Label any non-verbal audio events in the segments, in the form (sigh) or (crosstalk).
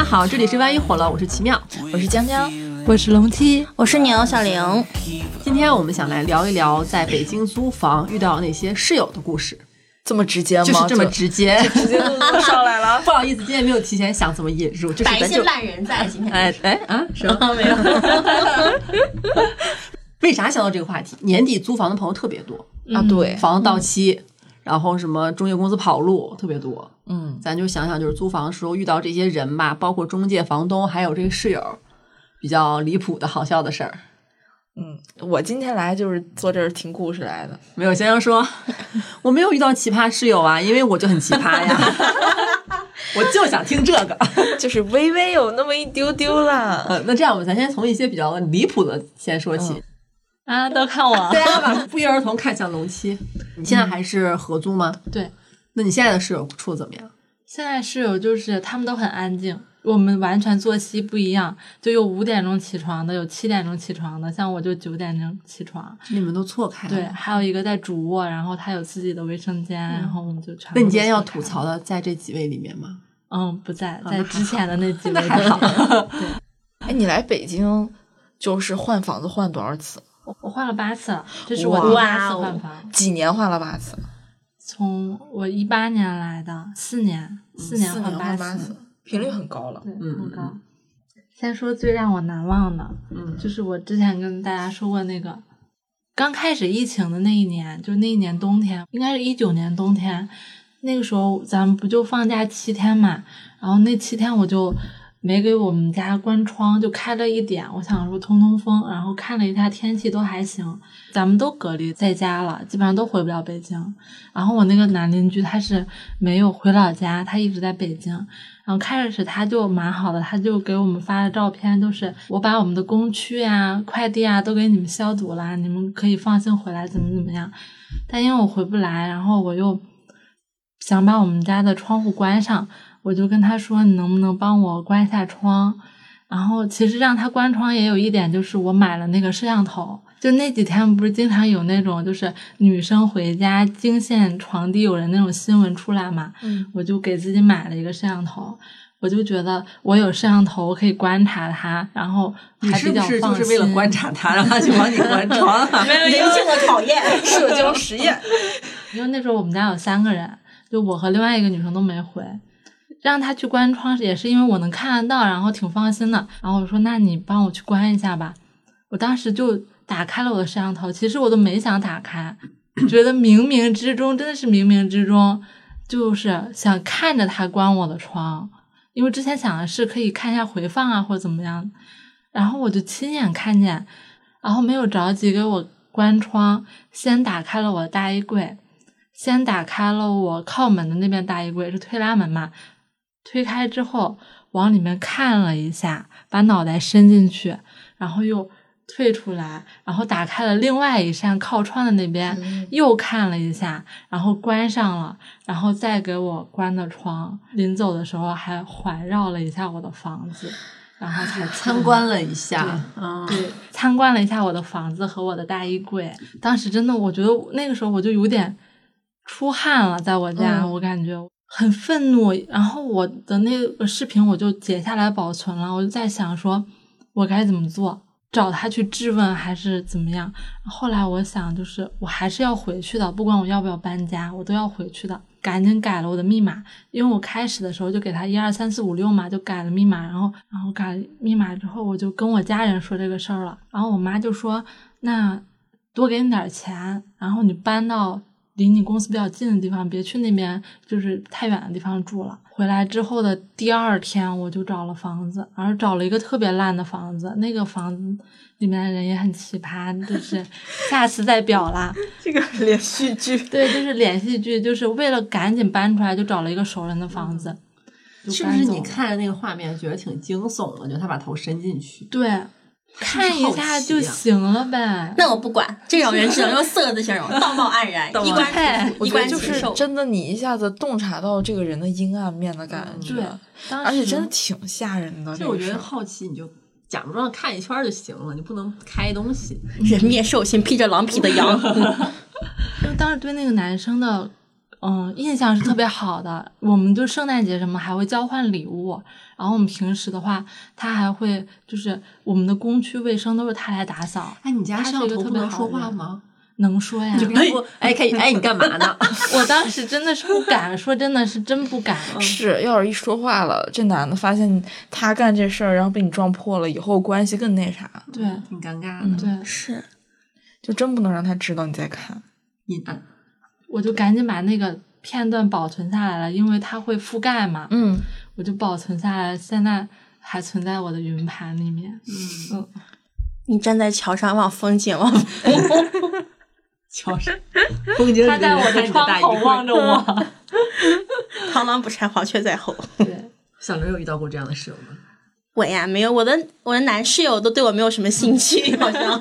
家好，这里是万一火了，我是奇妙，我是江江，我是龙七，我是牛小玲。今天我们想来聊一聊在北京租房遇到那些室友的故事，这么直接吗？就是这么直接，(laughs) 直接就上来了。(laughs) 不好意思，今天没有提前想怎么引入，就是摆一些烂人在今天。哎哎啊，什么没有？(laughs) 为啥想到这个话题？年底租房的朋友特别多啊，对，房子到期。然后什么中介公司跑路特别多，嗯，咱就想想，就是租房的时候遇到这些人吧，包括中介、房东，还有这个室友，比较离谱的好笑的事儿。嗯，我今天来就是坐这儿听故事来的。没有先生说，(laughs) 我没有遇到奇葩室友啊，因为我就很奇葩呀，(laughs) 我就想听这个，(laughs) 就是微微有那么一丢丢啦。嗯，那这样，吧咱先从一些比较离谱的先说起。啊，都看我，(laughs) 大家把不约而同看向龙七。你现在还是合租吗？对。那你现在的室友处的怎么样？现在室友就是他们都很安静，我们完全作息不一样，就有五点钟起床的，有七点钟起床的，像我就九点钟起床。你们都错开了。对，还有一个在主卧，然后他有自己的卫生间，然后我们就全。那你今天要吐槽的在这几位里面吗？嗯，不在，在之前的那几 (laughs) 位。那还好。对。(laughs) 哎，你来北京就是换房子换多少次？我换了八次了，这是我第八次换房。几年换了八次？从我一八年来的，四年，四年换八次，频率很高了。对，很高。先说最让我难忘的，嗯，就是我之前跟大家说过那个，刚开始疫情的那一年，就那一年冬天，应该是一九年冬天，那个时候咱们不就放假七天嘛，然后那七天我就。没给我们家关窗，就开了一点。我想说通通风，然后看了一下天气都还行。咱们都隔离在家了，基本上都回不了北京。然后我那个男邻居他是没有回老家，他一直在北京。然后开始他就蛮好的，他就给我们发的照片都是我把我们的工区呀、快递啊都给你们消毒了，你们可以放心回来，怎么怎么样。但因为我回不来，然后我又想把我们家的窗户关上。我就跟他说：“你能不能帮我关一下窗？”然后其实让他关窗也有一点，就是我买了那个摄像头。就那几天不是经常有那种就是女生回家惊现床底有人那种新闻出来嘛？嗯，我就给自己买了一个摄像头。我就觉得我有摄像头，我可以观察他，然后还比较放心。就是为了观察他，让他去帮你关 (laughs) 窗？没有人性的考验，(laughs) 社交实验。因为那时候我们家有三个人，就我和另外一个女生都没回。让他去关窗也是因为我能看得到，然后挺放心的。然后我说：“那你帮我去关一下吧。”我当时就打开了我的摄像头，其实我都没想打开，觉得冥冥之中真的是冥冥之中，就是想看着他关我的窗，因为之前想的是可以看一下回放啊或者怎么样。然后我就亲眼看见，然后没有着急给我关窗，先打开了我的大衣柜，先打开了我靠门的那边大衣柜，是推拉门嘛。推开之后，往里面看了一下，把脑袋伸进去，然后又退出来，然后打开了另外一扇靠窗的那边，又看了一下，然后关上了，然后再给我关的窗。临走的时候还环绕了一下我的房子，然后才参观了一下，对，参观了一下我的房子和我的大衣柜。当时真的，我觉得那个时候我就有点出汗了，在我家，我感觉。很愤怒，然后我的那个视频我就截下来保存了。我就在想，说我该怎么做，找他去质问还是怎么样？后来我想，就是我还是要回去的，不管我要不要搬家，我都要回去的。赶紧改了我的密码，因为我开始的时候就给他一二三四五六嘛，就改了密码。然后，然后改密码之后，我就跟我家人说这个事儿了。然后我妈就说：“那多给你点钱，然后你搬到。”离你公司比较近的地方，别去那边，就是太远的地方住了。回来之后的第二天，我就找了房子，而找了一个特别烂的房子。那个房子里面的人也很奇葩，就是 (laughs) 下次再表啦。这个连续剧，对，就是连续剧，就是为了赶紧搬出来，就找了一个熟人的房子。是不是你看着那个画面觉得挺惊悚的？就他把头伸进去，对。看一下就行了呗。那我不管，这种人只能用四个字形容：道貌岸然，衣冠衣冠禽兽。真的，你一下子洞察到这个人的阴暗面的感觉，对，而且真的挺吓人的。就我觉得好奇，你就假装看一圈就行了，你不能开东西。人面兽心，披着狼皮的羊。(laughs) 就当时对那个男生的嗯，印象是特别好的。我们就圣诞节什么还会交换礼物，然后我们平时的话，他还会就是我们的公区卫生都是他来打扫。哎，你家摄像头不能特别好说话吗？(laughs) 能说呀哎，可以，哎，你干嘛呢？(laughs) 我当时真的是不敢，说真的是真不敢。是，要是一说话了，这男的发现他干这事儿，然后被你撞破了，以后关系更那啥，对挺尴尬嗯的，对，是就真不能让他知道你在看。阴暗。我就赶紧把那个片段保存下来了，因为它会覆盖嘛，嗯，我就保存下来，现在还存在我的云盘里面。嗯嗯，你站在桥上望风景，望 (laughs) 桥上，(laughs) 风景他在我的窗口望着我。(laughs) 螳螂捕蝉，黄雀在后。对，小刘有遇到过这样的室友吗？我呀，没有，我的我的男室友都对我没有什么兴趣，好像。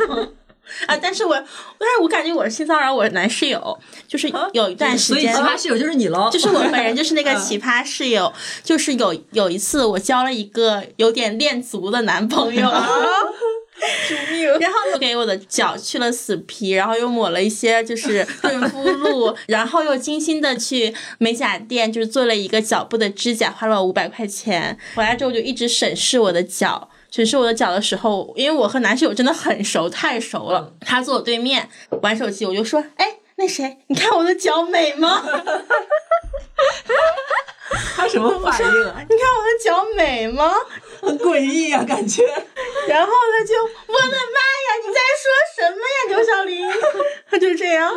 (laughs) 啊！但是我，但是我感觉我是性骚扰我的男室友，就是有一段时间，所以奇葩室友就是你喽，就是我本人就是那个奇葩室友，就是有有一次我交了一个有点恋足的男朋友。救命！然后又给我的脚去了死皮，然后又抹了一些就是润肤露，然后又精心的去美甲店就是做了一个脚部的指甲，花了五百块钱。回来之后就一直审视我的脚。审视我的脚的时候，因为我和男室友真的很熟，太熟了。他坐我对面玩手机，我就说：“哎，那谁，你看我的脚美吗？(laughs) 他什么反应啊？你看我的脚美吗？”很诡异啊，感觉。然后他就，我的妈呀，你在说什么呀，刘小林？(laughs) 他就这样，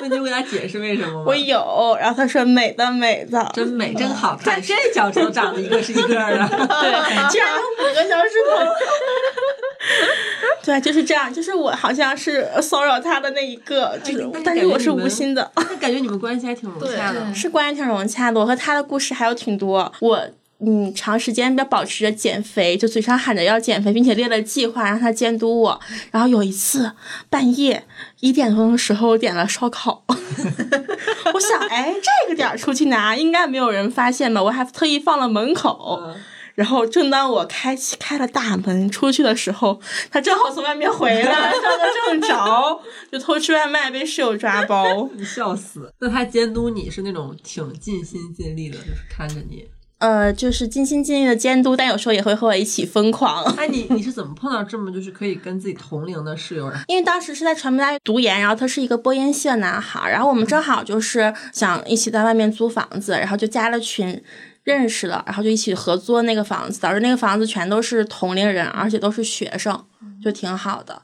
那你就给他解释为什么吗？我有。然后他说美的美的，真美，真好看，(laughs) 这脚趾头长得一个是一个的。对，居然有五个小指头。(laughs) 对，就是这样，就是我好像是骚扰他的那一个，就是但是但是我是无心的，那感觉你们关系还挺融洽的。是关系挺融洽的。我和他的故事还有挺多，我。嗯，长时间要保持着减肥，就嘴上喊着要减肥，并且列了计划让他监督我。然后有一次半夜一点钟的时候我点了烧烤，(laughs) 我想，哎，这个点儿出去拿应该没有人发现吧？我还特意放了门口。嗯然后正当我开启开了大门出去的时候，他正好从外面回来，上的正着，就偷吃外卖被室友抓包。(laughs) 你笑死！那他监督你是那种挺尽心尽力的，就是看着你。呃，就是尽心尽力的监督，但有时候也会和我一起疯狂。哎，你你是怎么碰到这么就是可以跟自己同龄的室友？(laughs) 因为当时是在传媒大学读研，然后他是一个播音系的男孩，然后我们正好就是想一起在外面租房子，然后就加了群。认识了，然后就一起合租那个房子，导致那个房子全都是同龄人，而且都是学生，就挺好的。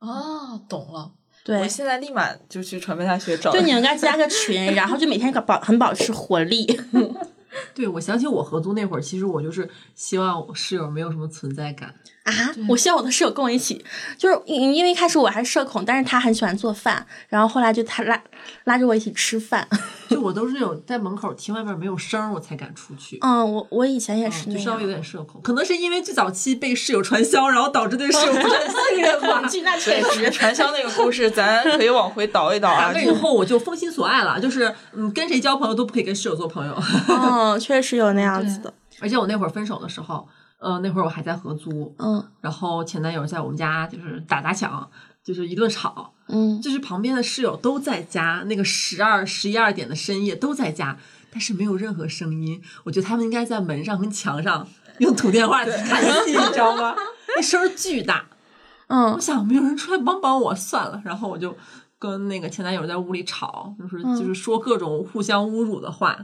哦，懂了。对我，现在立马就去传媒大学找。就你应该加个群，然后就每天搞保很保持活力。(laughs) 对，我想起我合租那会儿，其实我就是希望室友没有什么存在感。啊！我希望我的室友跟我一起，就是因因为一开始我还是社恐，但是他很喜欢做饭，然后后来就他拉拉着我一起吃饭。(laughs) 就我都是那种在门口听外面没有声儿我才敢出去。嗯，我我以前也是那样。就稍微有点社恐，可能是因为最早期被室友传销，然后导致对室友不是很信任吧。那确实，(laughs) 传销那个故事，咱可以往回倒一倒啊。(laughs) 那以后我就封心所爱了，就是嗯，跟谁交朋友都不可以跟室友做朋友。嗯，确实有那样子的。而且我那会儿分手的时候，呃，那会儿我还在合租，嗯然后前男友在我们家就是打砸抢，就是一顿吵，嗯，就是旁边的室友都在家，那个十二、十一二点的深夜都在家，但是没有任何声音。我觉得他们应该在门上跟墙上用土电话看戏，你知道吗？那声儿巨大。嗯我嗯想没有人出来帮帮我，算了。然后我就跟那个前男友在屋里吵，就是就是说各种互相侮辱的话，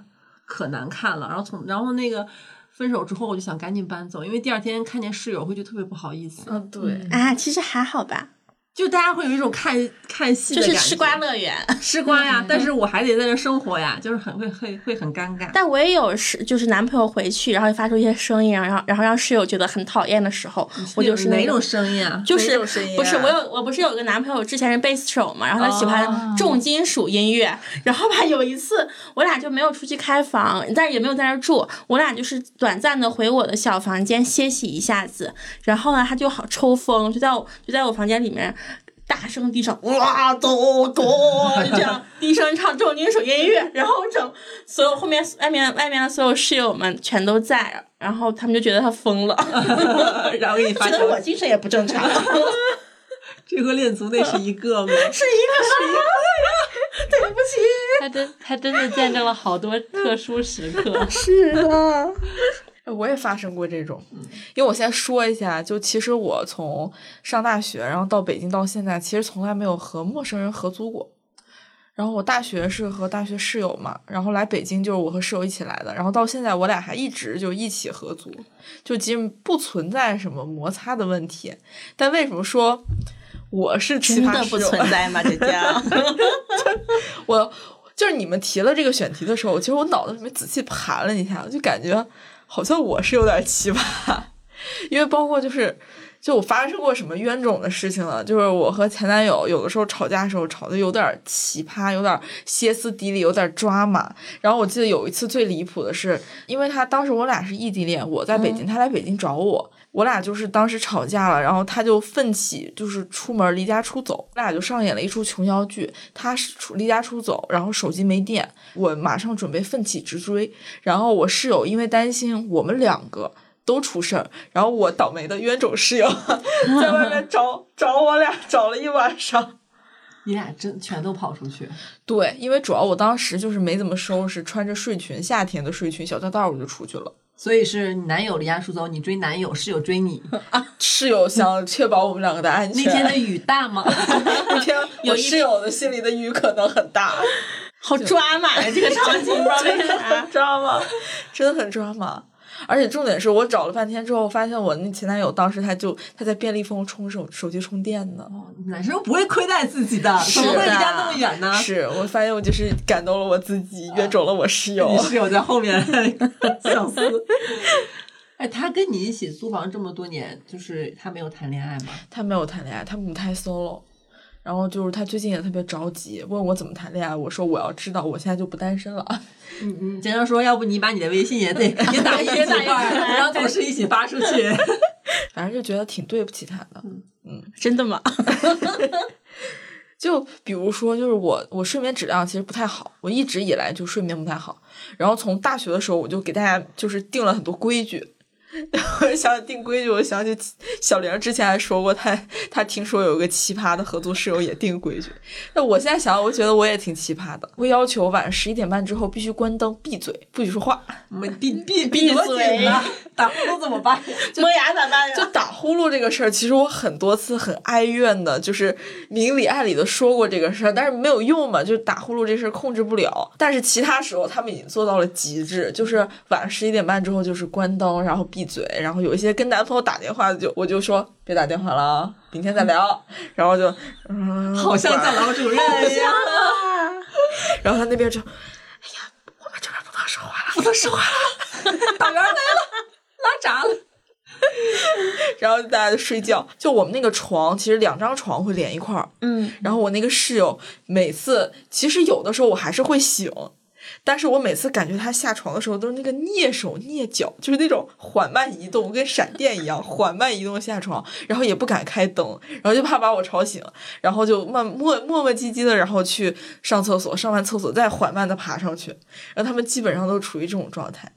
可难看了。然后从然后那个分手之后，我就想赶紧搬走，因为第二天看见室友会觉得特别不好意思。嗯，对，啊，其实还好吧，就大家会有一种看看戏的感觉，就是吃瓜乐园。(laughs) 吃瓜呀，但是我还得在这生活呀，就是很会会会很尴尬。但我也有是，就是男朋友回去，然后发出一些声音，然后然后让室友觉得很讨厌的时候，我就是那哪种声音啊？就是不是我有我不是有个男朋友之前是贝斯手嘛，然后他喜哦欢重金属音乐，然后吧有一次我俩就没有出去开房，但是也没有在那儿住，我俩就是短暂的回我的小房间歇息一下子，然后呢他就好抽风，就在我就在我房间里面。大声低唱哇都 go，就这样低声唱重金属音乐，然后整所有后面外面外面的所有室友们全都在，然后他们就觉得他疯了，然后给你发觉得我，精神也不正常。这和恋足那是一个吗？是一个是一个。他真他真的见证了好多特殊时刻。(laughs) 是的，我也发生过这种。因为我先说一下，就其实我从上大学，然后到北京到现在，其实从来没有和陌生人合租过。然后我大学是和大学室友嘛，然后来北京就是我和室友一起来的，然后到现在我俩还一直就一起合租，就基本不存在什么摩擦的问题。但为什么说我是奇真的不葩室友？存 (laughs) 在吗？这叫我就是你们提了这个选题的时候，其实我脑子里面仔细盘了一下，就感觉好像我是有点奇葩，因为包括就是。就我发生过什么冤种的事情了？就是我和前男友有的时候吵架的时候吵的有点奇葩，有点歇斯底里，有点抓马。然后我记得有一次最离谱的是，因为他当时我俩是异地恋，我在北京，他来北京找我，我俩就是当时吵架了，然后他就奋起就是出门离家出走，我俩就上演了一出琼瑶剧。他是出离家出走，然后手机没电，我马上准备奋起直追，然后我室友因为担心我们两个。都出事儿，然后我倒霉的冤种室友 (laughs) 在外面找找我俩，找了一晚上。你俩真全都跑出去，对，因为主要我当时就是没怎么收拾，穿着睡裙，夏天的睡裙，小吊带我就出去了。所以是你男友离家出走，你追男友，室友追你。室友想确保我们两个的安全。那天的雨大吗？(laughs) 那天我室友的心里的雨可能很大，好抓马呀！这个场景不知道为啥。抓马，真的很抓马。而且重点是我找了半天之后，发现我那前男友当时他就他在便利蜂充手手机充电呢。男生不会亏待自己的，怎么会离家那么远呢？是我发现我就是感动了我自己，约走了我室友。你室友在后面 (laughs) 想死。(laughs) 哎，他跟你一起租房这么多年，就是他没有谈恋爱吗？他没有谈恋爱，他母胎 solo。然后就是他最近也特别着急，问我怎么谈恋爱。我说我要知道，我现在就不单身了。你你经常说，要不你把你的微信也得 (laughs) 也打一也打一块儿，块儿让同事一起发出去。(laughs) 反正就觉得挺对不起他的。嗯真的吗？(laughs) 就比如说，就是我我睡眠质量其实不太好，我一直以来就睡眠不太好。然后从大学的时候，我就给大家就是定了很多规矩。我 (laughs) 想起定规矩，我想起小玲之前还说过，她她听说有一个奇葩的合租室友也定规矩。那我现在想，我觉得我也挺奇葩的。我要求晚上十一点半之后必须关灯、闭嘴，不许说话。我们闭闭闭嘴紧呢？打呼噜怎么办？(laughs) 磨牙咋办呀？就打呼噜这个事儿，其实我很多次很哀怨的，就是明里暗里的说过这个事儿，但是没有用嘛，就打呼噜这事儿控制不了。但是其他时候他们已经做到了极致，就是晚上十一点半之后就是关灯，然后闭嘴，然后有一些跟男朋友打电话就我就说别打电话了啊，明天再聊，(laughs) 然后就嗯，好像在老主任一样。然后他那边就，哎呀，我们这边不能说话了，不能说话了，导员来了，拉闸了。(laughs) 然后大家就睡觉。就我们那个床，其实两张床会连一块儿。嗯，然后我那个室友每次，其实有的时候我还是会醒，但是我每次感觉他下床的时候都是那个蹑手蹑脚，就是那种缓慢移动，跟闪电一样缓慢移动下床，然后也不敢开灯，然后就怕把我吵醒，然后就慢磨磨磨唧唧的，然后去上厕所，上完厕所再缓慢的爬上去，然后他们基本上都处于这种状态。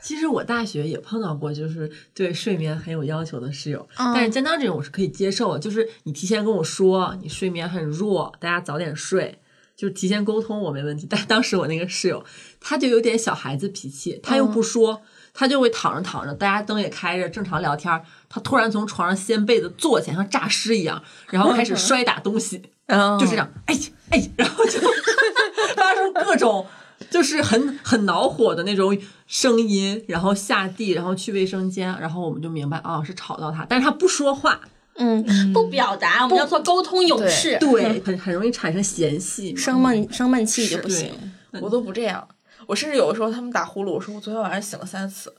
其实我大学也碰到过，就是对睡眠很有要求的室友，嗯但是江当这种我是可以接受的，就是你提前跟我说你睡眠很弱，大家早点睡，就是提前沟通我没问题。但当时我那个室友他就有点小孩子脾气，他又不说，他就会躺着躺着，大家灯也开着，正常聊天儿，他突然从床上掀被子坐起来，像诈尸一样，然后开始摔打东西。嗯就是这样，哎哎，然后就 (laughs) 发出各种就是很很恼火的那种声音，然后下地，然后去卫生间，然后我们就明白哦是吵到他，但是他不说话，嗯，不表达，我们叫做沟通勇士。对，很很容易产生嫌隙，生闷生闷气就不行。我都不这样，我甚至有的时候他们打呼噜，我说我昨天晚上醒了三次，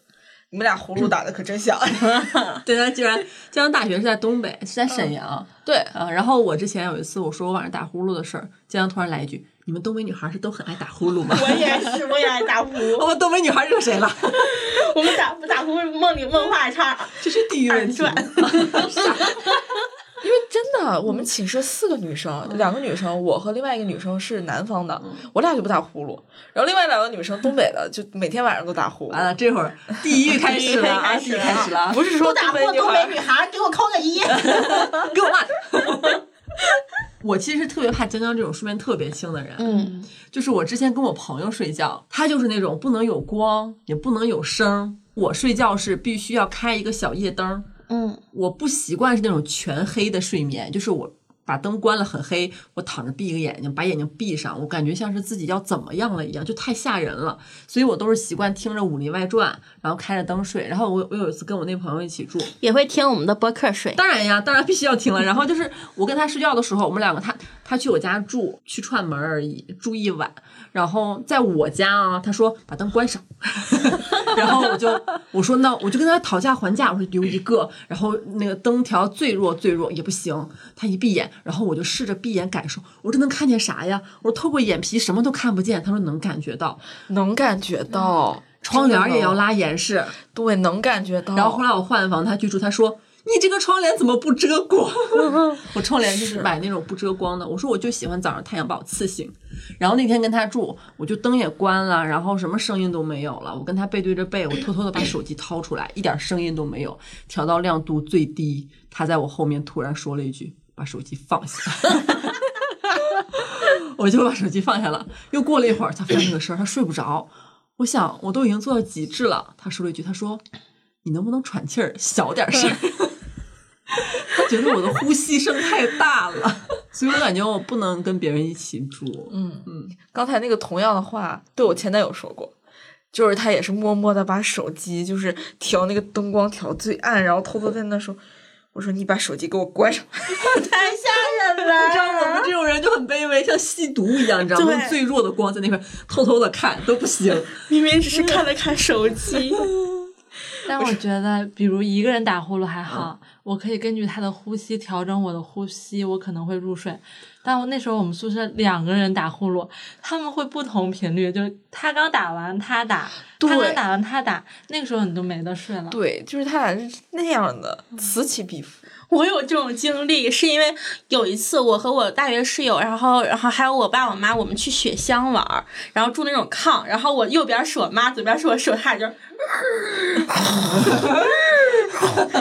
你们俩呼噜打的可真响。(laughs) 对，他居然江江大学是在东北，是在沈阳，对，啊，然后我之前有一次我说我晚上打呼噜的事儿，江江突然来一句：“你们东北女孩是都很爱打呼噜吗？”我也是，我也爱打呼。我 (laughs) 们东北女孩惹谁了？(laughs) 我们打不打呼梦里梦话差这是地域问题。二 (laughs) 因为真的，我们寝室四个女生，两个女生，我和另外一个女生是南方的，我俩就不打呼噜，然后另外两个女生东北的，就每天晚上都打呼噜。完了，这会儿地狱开始了，啊，地狱开始了开始了，不是说不打呼东北女孩东北女孩，给我扣个一。给我骂。我其实特别怕江江这种睡眠特别轻的人。嗯，就是我之前跟我朋友睡觉，他就是那种不能有光，也不能有声。我睡觉是必须要开一个小夜灯。嗯，我不习惯是那种全黑的睡眠，就是我把灯关了很黑，我躺着闭一个眼睛，把眼睛闭上，我感觉像是自己要怎么样了一样，就太吓人了。所以我都是习惯听着《武林外传》，然后开着灯睡。然后我我有一次跟我那朋友一起住，也会听我们的播客睡。当然呀，当然必须要听了。然后就是我跟他睡觉的时候，我们两个他他去我家住，去串门而已，住一晚。然后在我家啊，他说把灯关上，(laughs) 然后我就我说那我就跟他讨价还价，我说留一个，然后那个灯调最弱最弱也不行。他一闭眼，然后我就试着闭眼感受，我说能看见啥呀？我说透过眼皮什么都看不见。他说能感觉到，能感觉到，窗帘也要拉，拉严实。对，能感觉到。然后后来我换房，他居住，他说。你这个窗帘怎么不遮光？(laughs) 我窗帘就是买那种不遮光的。我说我就喜欢早上太阳把我刺醒。然后那天跟他住，我就灯也关了，然后什么声音都没有了。我跟他背对着背，我偷偷的把手机掏出来，一点声音都没有，调到亮度最低。他在我后面突然说了一句：“把手机放下。(laughs) ”我就把手机放下了。又过了一会儿，他发那个事儿，他睡不着。我想我都已经做到极致了。他说了一句：“他说你能不能喘气儿小点声？” (laughs) 他觉得我的呼吸声太大了，所以我感觉我不能跟别人一起住。嗯嗯，刚才那个同样的话对我前男友说过，就是他也是默默的把手机就是调那个灯光调最暗，然后偷偷在那说：“我说你把手机给我关上。(laughs) ”太吓人了你知道我们。这种人就很卑微，像吸毒一样，你知道吗？对用最弱的光在那边偷偷的看都不行。(laughs) 明明只是看了看手机，(laughs) 但我觉得，比如一个人打呼噜还好，我可以根据他的呼吸调整我的呼吸，我可能会入睡。但我那时候我们宿舍两个人打呼噜，他们会不同频率，就是他刚打完他打，他刚打完他打，那个时候你就没得睡了。对，就是他俩是那样的，此起彼伏。我有这种经历，是因为有一次我和我大学室友，然后然后还有我爸我妈，我们去雪乡玩儿，然后住那种炕，然后我右边是我妈，左边是我室友，他俩就。(laughs)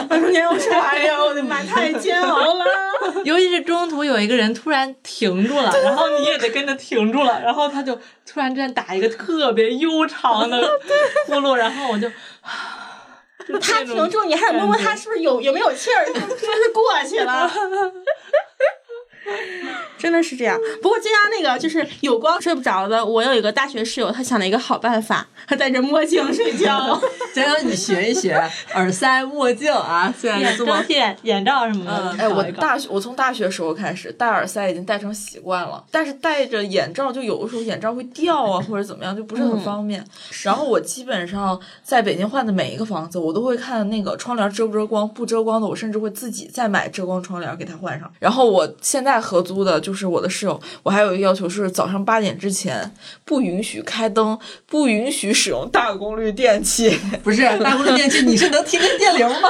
我说你让我说哎呀？我的妈，太煎熬了！(laughs) 尤其是中途有一个人突然停住了，然后你也得跟着停住了，然后他就突然之间打一个特别悠长的呼噜，然后我就。就他停住，你还得摸摸他是不是有有没有气儿，是不是过去了？(laughs) (laughs) 真的是这样。不过经常那个就是有光睡不着的，我有一个大学室友，他想了一个好办法，他戴着墨镜睡觉。(laughs) 想想你学一学，耳塞、墨镜啊，现在眼就这么蒸汽眼眼罩什么的。嗯哎，我大学我从大学时候开始戴耳塞已经戴成习惯了，但是戴着眼罩就有的时候眼罩会掉啊，或者怎么样，就不是很方便。然后我基本上在北京换的每一个房子，我都会看那个窗帘遮不遮光，不遮光的我甚至会自己再买遮光窗帘给它换上。然后我现在合租的就是我的室友，我还有一个要求是早上八点之前不允许开灯，不允许使用大功率电器。不是大功率电器，你是能听见电流吗？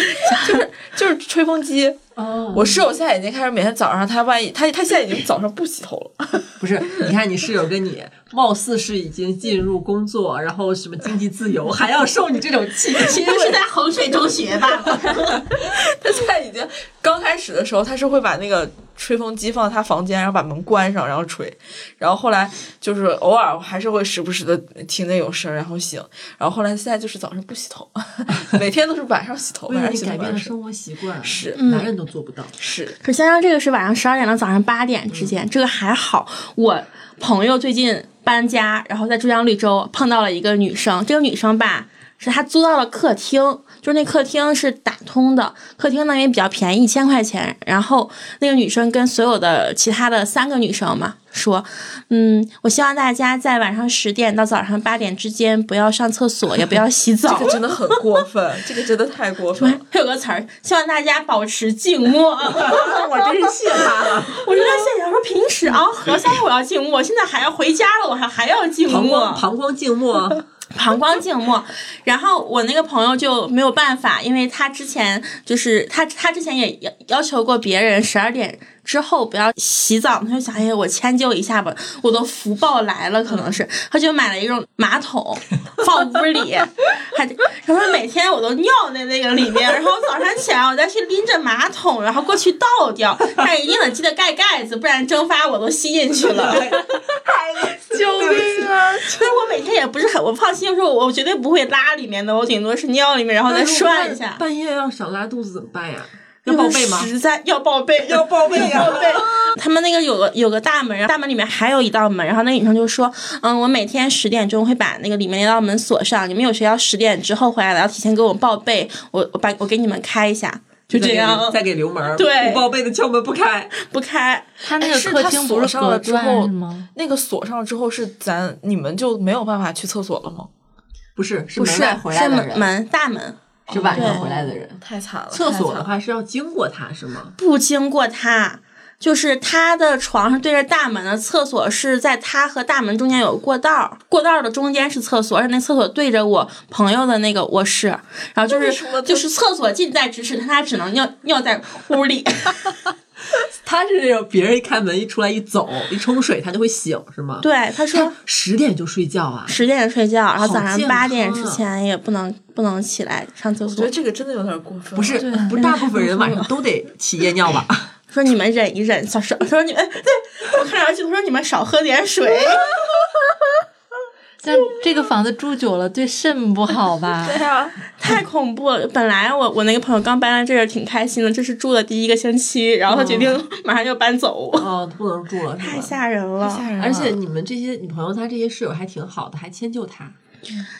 (laughs) 就是就是吹风机。哦我室友现在已经开始每天早上，他万一他他现在已经早上不洗头了。(laughs) 不是，你看你室友跟你貌似是已经进入工作，然后什么经济自由，还要受你这种气，其实是在衡水中学吧？(laughs) 他现在已经刚开始的时候，他是会把那个吹风机放在他房间，然后把门关上，然后吹。然后后来就是偶尔还是会时不时的听见有声，然后醒。然后后来现在就是早上不洗头，(laughs) 每天都是晚上洗头，晚上洗头。改变了生活习惯，是男人都做不到。是，可香香这个是晚上十二点到早上八点之间，这个还好。我朋友最近搬家，然后在珠江绿洲碰到了一个女生，这个女生吧。是她租到了客厅，就是那客厅是打通的，客厅呢也比较便宜，一千块钱。然后那个女生跟所有的其他的三个女生嘛说，嗯，我希望大家在晚上十点到早上八点之间不要上厕所，也不要洗澡。(laughs) 这个真的很过分，这个真的太过分了。还有个词儿，希望大家保持静默。(laughs) 我真是谢他了。我就在现想说，平时熬核酸我要静默，现在还要回家了，我还还要静默，膀胱静默，(laughs) (laughs) 膀胱静默。然后我那个朋友就没有办法，因为他之前就是他他之前也要要求过别人十二点之后不要洗澡，他就想，哎呀，我迁就一下吧，我的福报来了，可能是，他就买了一种马桶 (laughs) 放屋里，还然后每天我都尿在那个里面，然后早上起来我再去拎着马桶，然后过去倒掉，但一定得记得盖盖子，不然蒸发我都吸进去了。(laughs) (laughs) 救命啊！但我每天也不是很，我放心说，我绝对不会拉里面的，我顶多是尿里面，然后再涮一下。半夜要想拉肚子怎么办呀？要报备吗？实在要报备，(laughs) 要报备，要报备。(laughs) 他们那个有个有个大门，然后大门里面还有一道门，然后那女生就说：“嗯，我每天十点钟会把那个里面那道门锁上，你们有谁要十点之后回来的，要提前给我报备，我我把我给你们开一下。”就这样，再给留门。对，不报备的敲门不开，(laughs) 不开。他那个客厅不是隔断吗？那个锁上了之后，是咱你们就没有办法去厕所了吗？不是，是门外回来的人，门大门。是晚上回来的人，太惨了。厕所的话是要经过他，是吗？不经过他，就是他的床是对着大门的，厕所是在他和大门中间有过道，过道的中间是厕所，而且那厕所对着我朋友的那个卧室，然后就是就是厕所近在咫尺，他只能尿尿在屋里。(laughs) (laughs) 他是那种别人一开门一出来一走 (laughs) 一冲水他就会醒是吗？对，他说十点就睡觉啊，十点睡觉，然后早上八点之前也不能不能起来上厕所。我觉得这个真的有点过分。不是，不是大部分人晚上都得起夜尿吧？(laughs) 说你们忍一忍，少少。他说你们对我看上去他说你们少喝点水。但这个房子住久了对肾不好吧？(laughs) 对啊，太恐怖了。本来我我那个朋友刚搬来这儿挺开心的，这是住了第一个星期，然后他决定马上就搬走。哦，不能住了，太吓人了，吓人。而且你们这些女朋友，她这些室友还挺好的，还迁就她。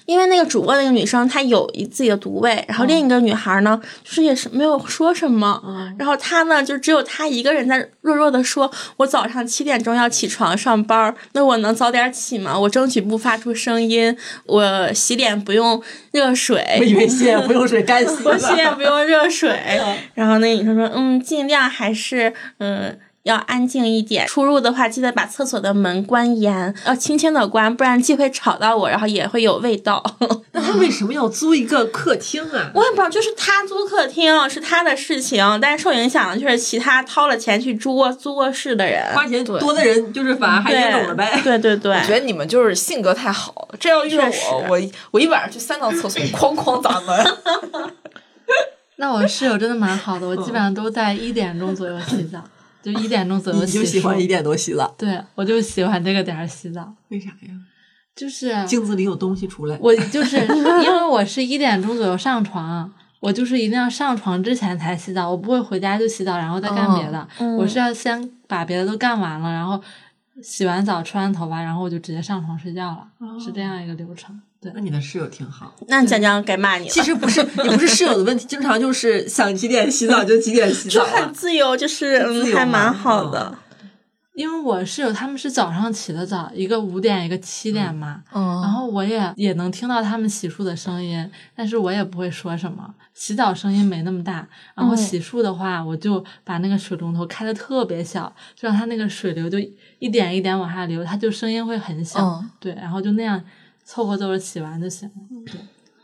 因为那个主播那个女生她有一自己的独卫，然后另一个女孩呢，就是也是没有说什么，然后她呢就只有她一个人在弱弱的说：“我早上七点钟要起床上班，那我能早点起吗？我争取不发出声音，我洗脸不用热水，我以为洗脸不用水干洗，我洗脸不用热水。(laughs) ”然后那女生说：“嗯，尽量还是嗯。”要安静一点，出入的话记得把厕所的门关严，要轻轻的关，不然既会吵到我，然后也会有味道。(laughs) 那他为什么要租一个客厅啊？我也不知道，就是他租客厅是他的事情，但是受影响的就是其他掏了钱去租卧租卧室的人，花钱多的人就是反而还严重了呗。对 (laughs) 对对，我觉得你们就是性格太好，这要遇我，我我一晚上去三趟厕所，哐哐砸门。(laughs) 那我室友真的蛮好的，我基本上都在一点钟左右洗澡。就一点钟左右洗，就喜欢一点多洗澡。对，我就喜欢这个点儿洗澡。为啥呀？就是镜子里有东西出来。我就是因为我是一点钟左右上床，我就是一定要上床之前才洗澡，我不会回家就洗澡然后再干别的。我是要先把别的都干完了，然后洗完澡、吹完头发，然后我就直接上床睡觉了，是这样一个流程。那你的室友挺好。那江江该骂你了。其实不是，也不是室友的问题，经常就是想几点洗澡就几点洗澡，就很自由，就是嗯，还蛮好的。因为我室友他们是早上起的早，一个五点，一个七点嘛。嗯。然后我也也能听到他们洗漱的声音，但是我也不会说什么。洗澡声音没那么大，然后洗漱的话，我就把那个水龙头开的特别小，就让它那个水流就一点一点往下流，它就声音会很小。对，然后就那样。凑合凑合洗完就行了。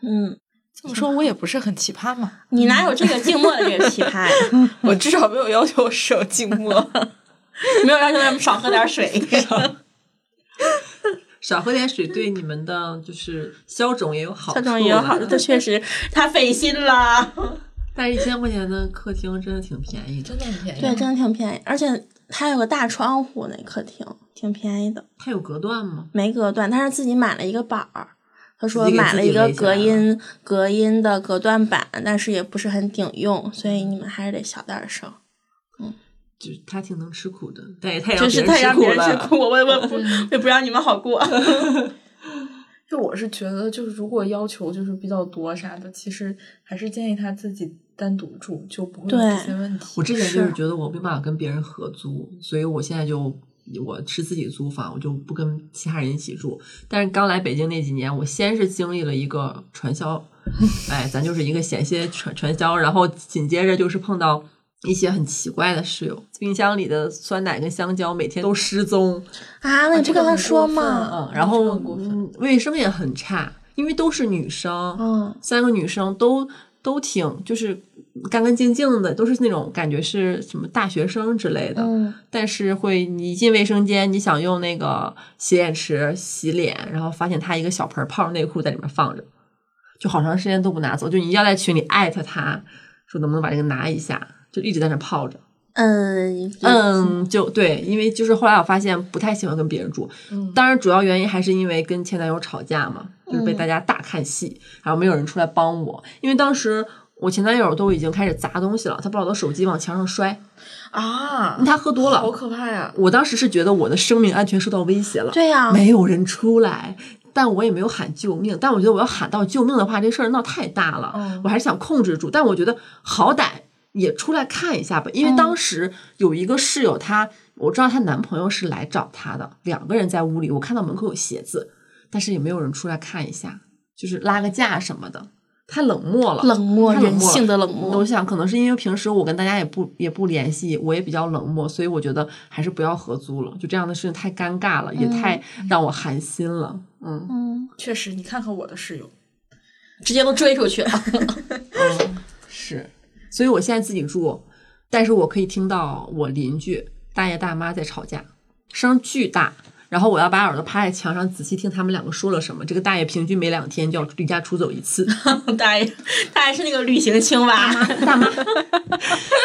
嗯，这么说，我也不是很奇葩嘛。(laughs) 你哪有这个静默的这个奇葩呀？(laughs) 我至少没有要求室友静默，(laughs) 没有要求他们少喝点水。少喝点水对你们的就是消肿也有好处。消肿也有好处，他确实他费心了。但是一千块钱的客厅真的挺便宜，真的很便宜。对，真的挺便宜，而且它有个大窗户，那客厅挺便宜的。它有隔断吗？没隔断，他是自己买了一个板儿。他说买了一个隔音隔音的隔断板，但是也不是很顶用，所以你们还是得小点声。嗯，就是他挺能吃苦的，但也太就是太让别人吃苦，我我我不 (laughs) 也不让你们好过。(laughs) 就我是觉得，就是如果要求就是比较多啥的，其实还是建议他自己单独住，就不会有这些问题。我之前就是觉得我没办法跟别人合租，所以我现在就。我是自己租房，我就不跟其他人一起住。但是刚来北京那几年，我先是经历了一个传销，哎，咱就是一个险些传传销，然后紧接着就是碰到一些很奇怪的室友，冰箱里的酸奶跟香蕉每天都失踪啊！那你不跟他说嘛？嗯，然后卫生也很差，因为都是女生，嗯，三个女生都都挺就是干干净净的，都是那种感觉是什么大学生之类的。嗯但是会你一进卫生间，你想用那个洗脸池洗脸，然后发现他一个小盆泡内裤在里面放着，就好长时间都不拿走，就你要在群里艾特他说能不能把这个拿一下，就一直在那泡着。嗯嗯，就对，因为就是后来我发现不太喜欢跟别人住，当然主要原因还是因为跟前男友吵架嘛，就是被大家大看戏，然后没有人出来帮我，因为当时我前男友都已经开始砸东西了，他把我的手机往墙上摔，啊，他喝多了好，可怕呀！我当时是觉得我的生命安全受到威胁了，对呀、没有人出来。但我也没有喊救命，但我觉得我要喊到救命的话，这事儿闹太大了，嗯我还是想控制住。但我觉得好歹也出来看一下吧，因为当时有一个室友她，我知道她男朋友是来找她的，两个人在屋里，我看到门口有鞋子，但是也没有人出来看一下，就是拉个架什么的，太冷漠了，冷漠人性的冷漠我想可能是因为平时我跟大家也不也不联系，我也比较冷漠，所以我觉得还是不要合租了。就这样的事情太尴尬了，也太让我寒心了。嗯嗯，确实，你看看我的室友，直接都追出去了。(laughs) 嗯，是，所以我现在自己住，但是我可以听到我邻居大爷大妈在吵架，声巨大。然后我要把耳朵趴在墙上仔细听他们两个说了什么。这个大爷平均每两天就要离家出走一次。(laughs) 大爷，大爷是那个旅行青蛙，大妈，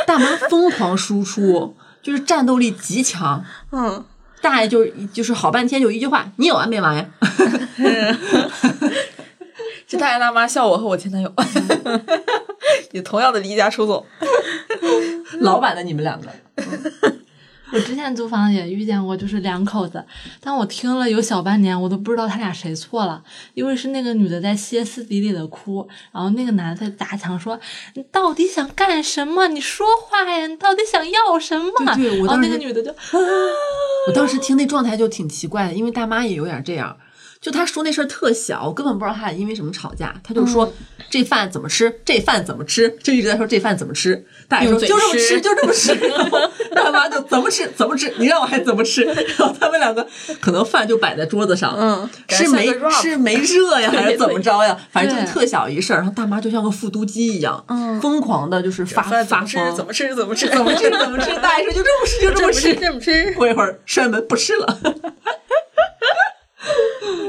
大妈疯狂输出，就是战斗力极强。嗯，大爷就是就是好半天就一句话，你有完没完呀？(laughs) 这大爷大妈笑我和我前男友，(laughs) 也同样的离家出走。老板的你们两个，我之前租房也遇见过，就是两口子，但我听了有小半年，我都不知道他俩谁错了，因为是那个女的在歇斯底里的哭，然后那个男的在砸墙说：“你到底想干什么？你说话呀！你到底想要什么？”对对我然后当时那个女的就 (laughs) 我当时听那状态就挺奇怪的，因为大妈也有点这样。就他说那事儿特小，我根本不知道他俩因为什么吵架。他就说、这饭怎么吃，这饭怎么吃，就一直在说这饭怎么吃。大爷说就这么吃吃，就这么吃。然 (laughs) 后大妈就怎么吃怎么吃，你让我还怎么吃？然后他们两个可能饭就摆在桌子上，嗯，是没是没热呀，还是怎么着呀？反正就是特小一事儿。然后大妈就像个复读机一样，嗯疯狂的就是发发吃怎么吃怎么 (laughs) 吃怎么吃怎么吃。大爷说就这么吃就这么 (laughs) 吃，这么吃，过一会儿摔门不吃了。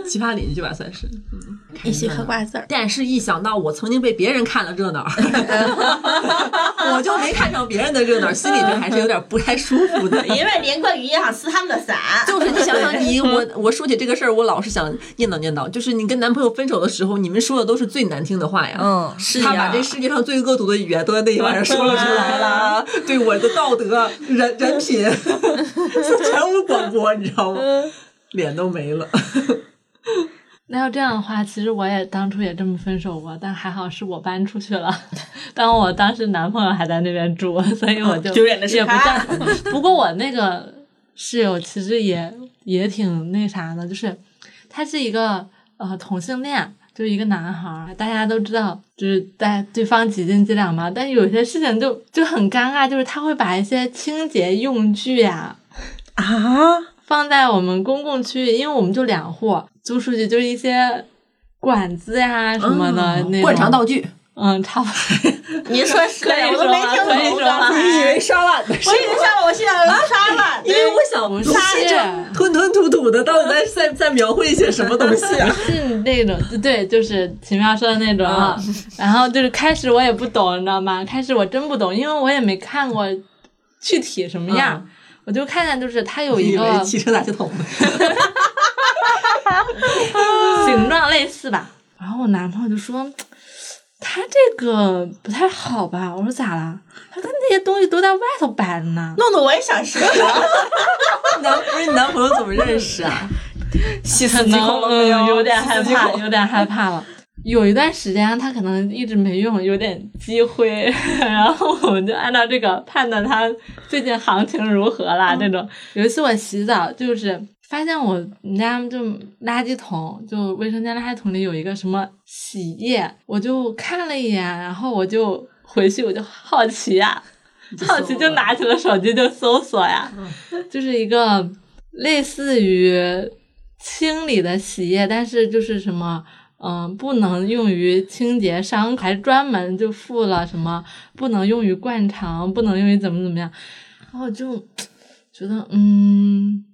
奇葩邻居吧，算是。嗯，一起嗑瓜子儿。但是，一想到我曾经被别人看了热闹，(laughs) 我就没看上别人的热闹，心里就还是有点不太舒服的。(laughs) 因为连个鱼也想撕他们的伞，就是你想想你，(laughs) 我我说起这个事儿，我老是想念叨念叨。就是你跟男朋友分手的时候，你们说的都是最难听的话呀。嗯，是呀他把这世界上最恶毒的语言都在那一晚上说了出来了，对我的道德、人人品全无广播，你知道吗？脸都没了。(laughs) 那要这样的话，其实我也当初也这么分手过，但还好是我搬出去了，(laughs) 但我当时男朋友还在那边住，所以我就丢脸的是也不他算。不过我那个室友其实也也挺那啥的，就是他是一个呃同性恋，就是一个男孩儿，大家都知道，就是在对方几斤几两嘛，但有些事情就就很尴尬，就是他会把一些清洁用具呀、啊，放在我们公共区域，因为我们就两户租出去，就是一些管子呀什么的、嗯那种惯常道具，嗯，差不多。您说是可以我都没听说吗可以懂说吗刚才。你以为刷碗的是我以为像我现在刷碗，因为我想，不是这吞吞吐吐的，到底在在在描绘一些什么东西啊？(laughs) 是那种，对，就是奇妙说的那种。啊。然后就是开始我也不懂，你知道吗？开始我真不懂，因为我也没看过具体什么样。嗯我就看见就是它有一个汽车垃圾桶呢？(laughs) 形状类似吧。然后我男朋友就说：“他这个不太好吧？”我说：“咋了？”他说：“那些东西都在外头摆着呢。”弄得我也想试试。(laughs) 男不是你男朋友怎么认识啊？(laughs) 可能细思极恐了没有？嗯有点害怕，有点害怕了。有一段时间他可能一直没用，有点积灰，(laughs) 然后我们就按照这个判断他最近行情如何啦。这种有一次我洗澡，就是发现我们家就垃圾桶，就卫生间垃圾桶里有一个什么洗液，我就看了一眼，然后我就回去我就好奇呀、好奇就拿起了手机就搜索呀，就是一个类似于清理的洗液，但是就是什么嗯，不能用于清洁伤，还专门就附了什么不能用于灌肠，不能用于怎么怎么样，然后就觉得嗯，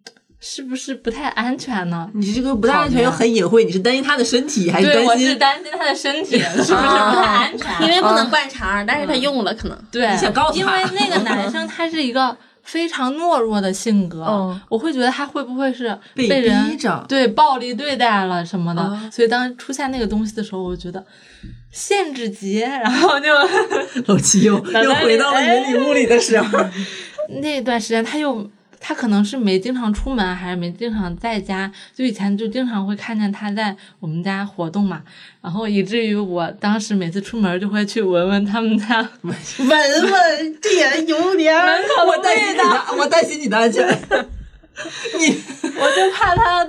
是不是不太安全呢？你这个不太安全又很隐晦，你是担心他的身体还是对，我担心？是担心他的身体 (laughs) 是不是不太安全？因为不能灌肠，但是他用了可能。对，你想告诉因为那个男生他是一个非常懦弱的性格，嗯我会觉得他会不会是被被人对暴力对待了什么的？啊所以当出现那个东西的时候，我觉得限制级，然后就老七又奶又回到了云里雾里的时候，(laughs) 那段时间他又。他可能是没经常出门，还是没经常在家，就以前就经常会看见他在我们家活动嘛，然后以至于我当时每次出门就会去闻闻他们家 (laughs) 闻闻，这也有点 (laughs) 儿。我担心你的，我担心你的安全。你我就怕他，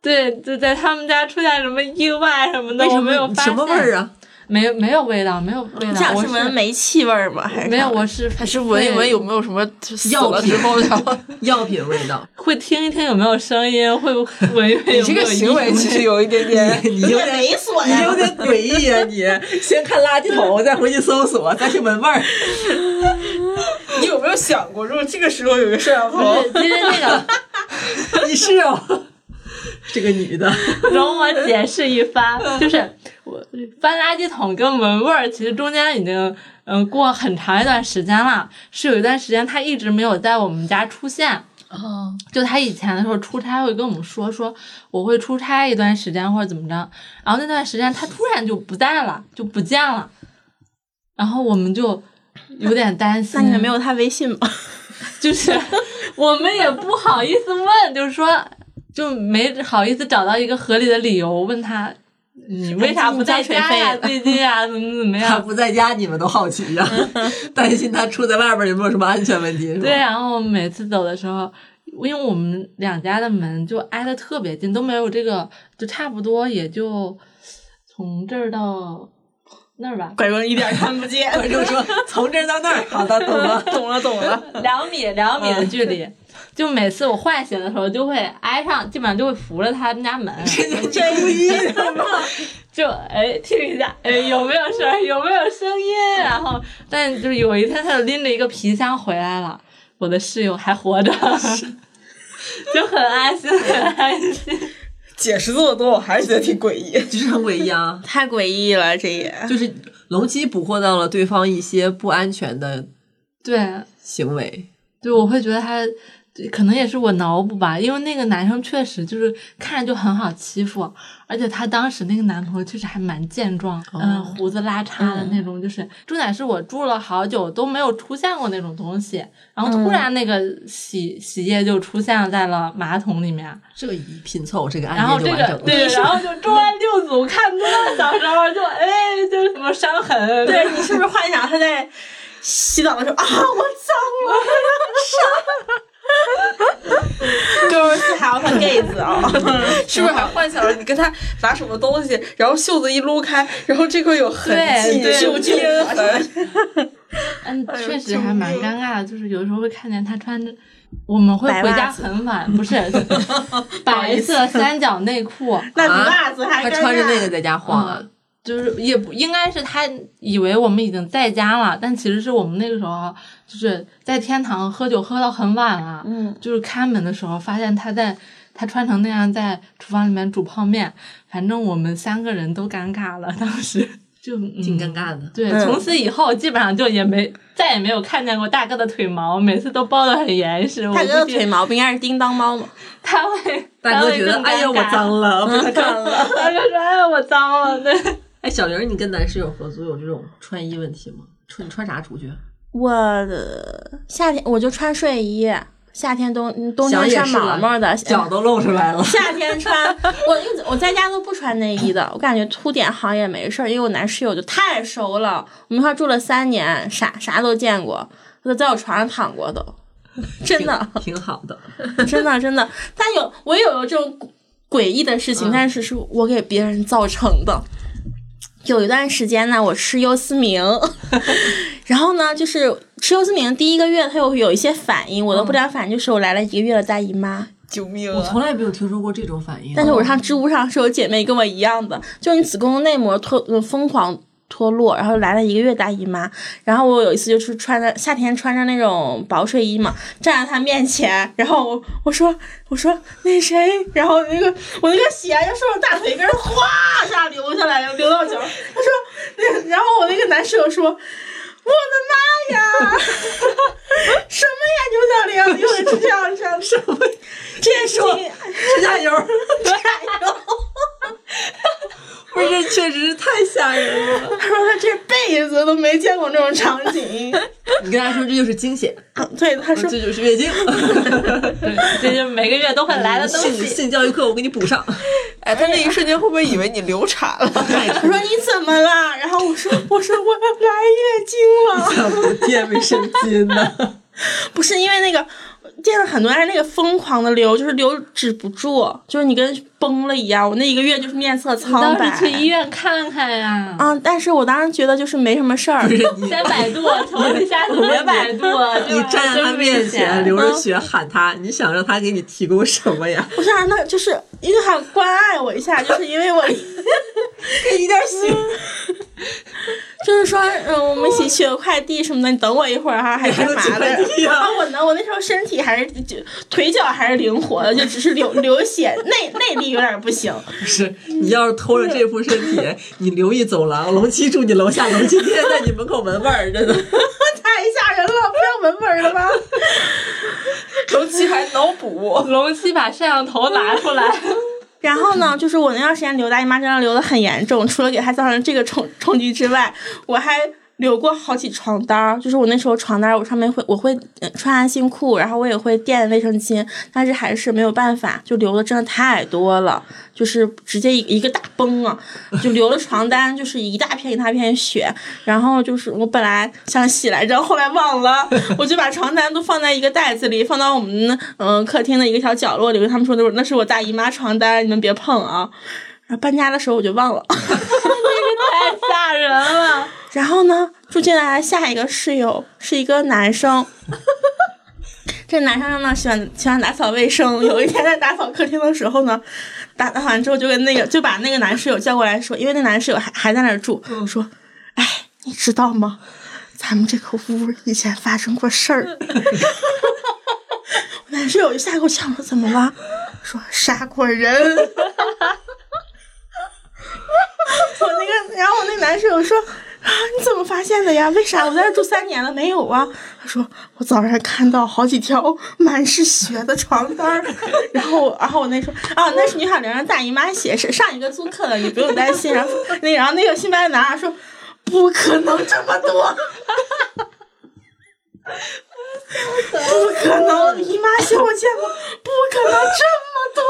对，就在他们家出现什么意外什么的，我没有发现什么味儿啊？没有没有味道，没有味道。我是闻煤气味儿吗？还是没有，我是还是闻一闻有没有什么死药品了之后，然后药品味道。(laughs) 会听一听有没有声音，会不会闻一闻你这个行为其实有一点点，(laughs) 你有点猥琐呀你有点诡异啊！你先看垃圾桶，再回去搜索，再去闻味儿。你有没有想过，如果这个时候有个摄像头，其实那个 (laughs) 你是哦，(laughs) 这个女的，(laughs) 容我解释一番，就是我翻垃圾桶跟闻味儿，其实中间已经嗯、呃过很长一段时间了，是有一段时间她一直没有在我们家出现。哦，就他以前的时候出差会跟我们说说我会出差一段时间或者怎么着，然后那段时间他突然就不在了，就不见了，然后我们就有点担心。那你们没有他微信吗？(laughs) 就是我们也不好意思问，就是说就没好意思找到一个合理的理由问他，你为啥不在家呀？最 (laughs) 最近啊，怎么怎么样？他？不在家，你们都好奇呀、(laughs) 担心他出在外边有没有什么安全问题，是吧？对，然后我们每次走的时候，因为我们两家的门就挨得特别近，都没有这个，就差不多也就从这儿到那儿吧，拐棍一点看不见。(laughs) 观众说从这儿到那儿，好的，懂了。懂了懂了，两米两米的距离。就每次我换鞋的时候，就会挨上，基本上就会扶着他们家门，(laughs) 这故意的吗？(laughs) 就哎听一下，哎有没有声儿，有没有声音？然后，但就是有一天，他就拎着一个皮箱回来了，我的室友还活着，(laughs) 就很安心，很安心。解释这么多，我还是觉得挺诡异。就是很诡异啊！太诡异了，这也。就是龙七捕获到了对方一些不安全的对，行为，对，我会觉得他可能也是我脑补吧，因为那个男生确实就是看着就很好欺负，而且他当时那个男朋友确实还蛮健壮，嗯，胡子拉碴的那种，就是重点是我住了好久都没有出现过那种东西，然后突然那个洗、洗液就出现在了马桶里面，这一拼凑，这个然后这案件就完整了。个对，然后就 (laughs) 重案六组看多了，小时候就哎就什么伤痕，对你是不是幻想他在洗澡的时候啊，我脏了，(laughs) (laughs) 就是还要他 gay 子啊？(laughs) 是不是还幻想着你跟他拿什么东西，然后袖子一撸开，然后这块有痕迹，对对就钉痕。嗯，确实还蛮尴尬的，就是有时候会看见他穿着，我们会回家很晚，(laughs) 不是白色三角内裤，那比袜子还穿着那个在家晃啊，就是也不应该是他以为我们已经在家了，但其实是我们那个时候就是在天堂喝酒喝到很晚了，嗯，就是开门的时候发现他在。他穿成那样在厨房里面煮泡面，反正我们三个人都尴尬了，当时就、嗯、挺尴尬的。对，嗯从此以后基本上就也没再也没有看见过大哥的腿毛，每次都包的很严实。大哥腿毛不应该是叮当猫吗？(laughs) 他会，大哥觉得，(laughs) 哎呀，我脏了。了，被他干了。大哥说：“哎呀，我脏了。”对，哎，小玲，你跟男室友合租有这种穿衣问题吗？穿你穿啥出去？我的夏天我就穿睡衣，夏天冬冬天穿毛毛的，脚都露出来了。(laughs) 夏天穿，我我在家都不穿内衣的，我感觉凸点好像也没事儿，因为我男室友就太熟了，我们一块儿住了三年，啥啥都见过，他都在我床上躺过都，真的挺好的。(laughs) 真的真的，但有我也有这种诡异的事情，嗯但是是我给别人造成的。有一段时间呢，我吃优思明，(laughs) 然后呢，就是吃优思明第一个月，它有有一些反应，我的不良反应就是我来了一个月的大姨妈，救命啊！我从来没有听说过这种反应。但是我上知乎上是有姐妹跟我一样的，就你子宫内膜脱呃疯狂脱落，然后来了一个月大姨妈，然后我有一次就是穿着夏天穿着那种薄睡衣嘛，站在她面前，然后我我说我说那谁，然后那个我那个血就顺着大腿根哗一下流下来，流到脚，他说那然后我那个男室友说。我的妈呀！(laughs) 什么呀，牛小玲，又是这样这样什么？这件事情，(laughs) 吃加油，加油！(laughs) 不是，这确实是太吓人了。他说他这辈子都没见过这种场景。(laughs) 你跟他说这就是惊险，对，他说这就是月经。(laughs) 对，这就是每个月都会来的东性西。性教育课我给你补上。哎，他那一瞬间会不会以为你流产了？他说你怎么了？然后我说我说我要来月经了。怎么垫卫生巾呢？不是因为那个见了很多人那个疯狂的流，就是流止不住，就是你跟崩了一样。我那一个月就是面色苍白。倒是去医院看看呀！啊！但是我当时觉得就是没什么事儿。先 (laughs) 百度，从你下次别百度，你站在他面前流着血喊他，你想让他给你提供什么呀？我想让他就是因为他关爱我一下，就是因为我 (laughs) 给你点血。(laughs) 就是说，嗯，我们一起取个快递什么的，你等我一会儿哈，还干嘛的？啊然后我呢，我那时候身体还是就腿脚还是灵活的，就只是流流血，内内力有点不行。不 (laughs) 是，你要是拖着这副身体，(laughs) 你留意走廊，龙七住你楼下，龙七天天在你门口闻味儿，真的。(laughs) 太吓人了，不要闻味儿了吧？龙七还脑补，龙七把摄像头拿出来，然后呢，就是我那段时间流大姨妈真的流的很严重，除了给她造成这个冲冲击之外，我还留过好几床单儿。就是我那时候床单，我上面会我会穿安心裤，然后我也会垫卫生巾，但是还是没有办法，就流的真的太多了，就是直接一一个大崩啊，就留了床单，就是一大片一大片血。然后就是我本来想洗来着，后来忘了，我就把床单都放在一个袋子里，放到我们嗯、客厅的一个小角落里。他们说那是那是我大姨妈床单，你们别碰啊。然后搬家的时候我就忘了。(laughs) 太吓人了。然后呢，住进来的下一个室友是一个男生。(laughs) 这男生呢喜欢喜欢打扫卫生。有一天在打扫客厅的时候呢，打打完之后就跟那个就把那个男室友叫过来说，因为那男室友还还在那儿住，说：“哎，你知道吗？咱们这个屋以前发生过事儿。(laughs) (laughs) ”男室友就吓够呛说：“怎么了？”说杀过人。(laughs) 我那个，然后我那男室友说。啊！你怎么发现的呀？为啥我在这住三年了没有啊？他说我早上看到好几条满是血的床单儿，然后然后我那说啊，那是女小玲让大姨妈血，是上一个租客的，你不用担心。然后那然后那个新来的男孩说不可能这么多，(laughs) 不可能姨妈血我见过，不可能这么多。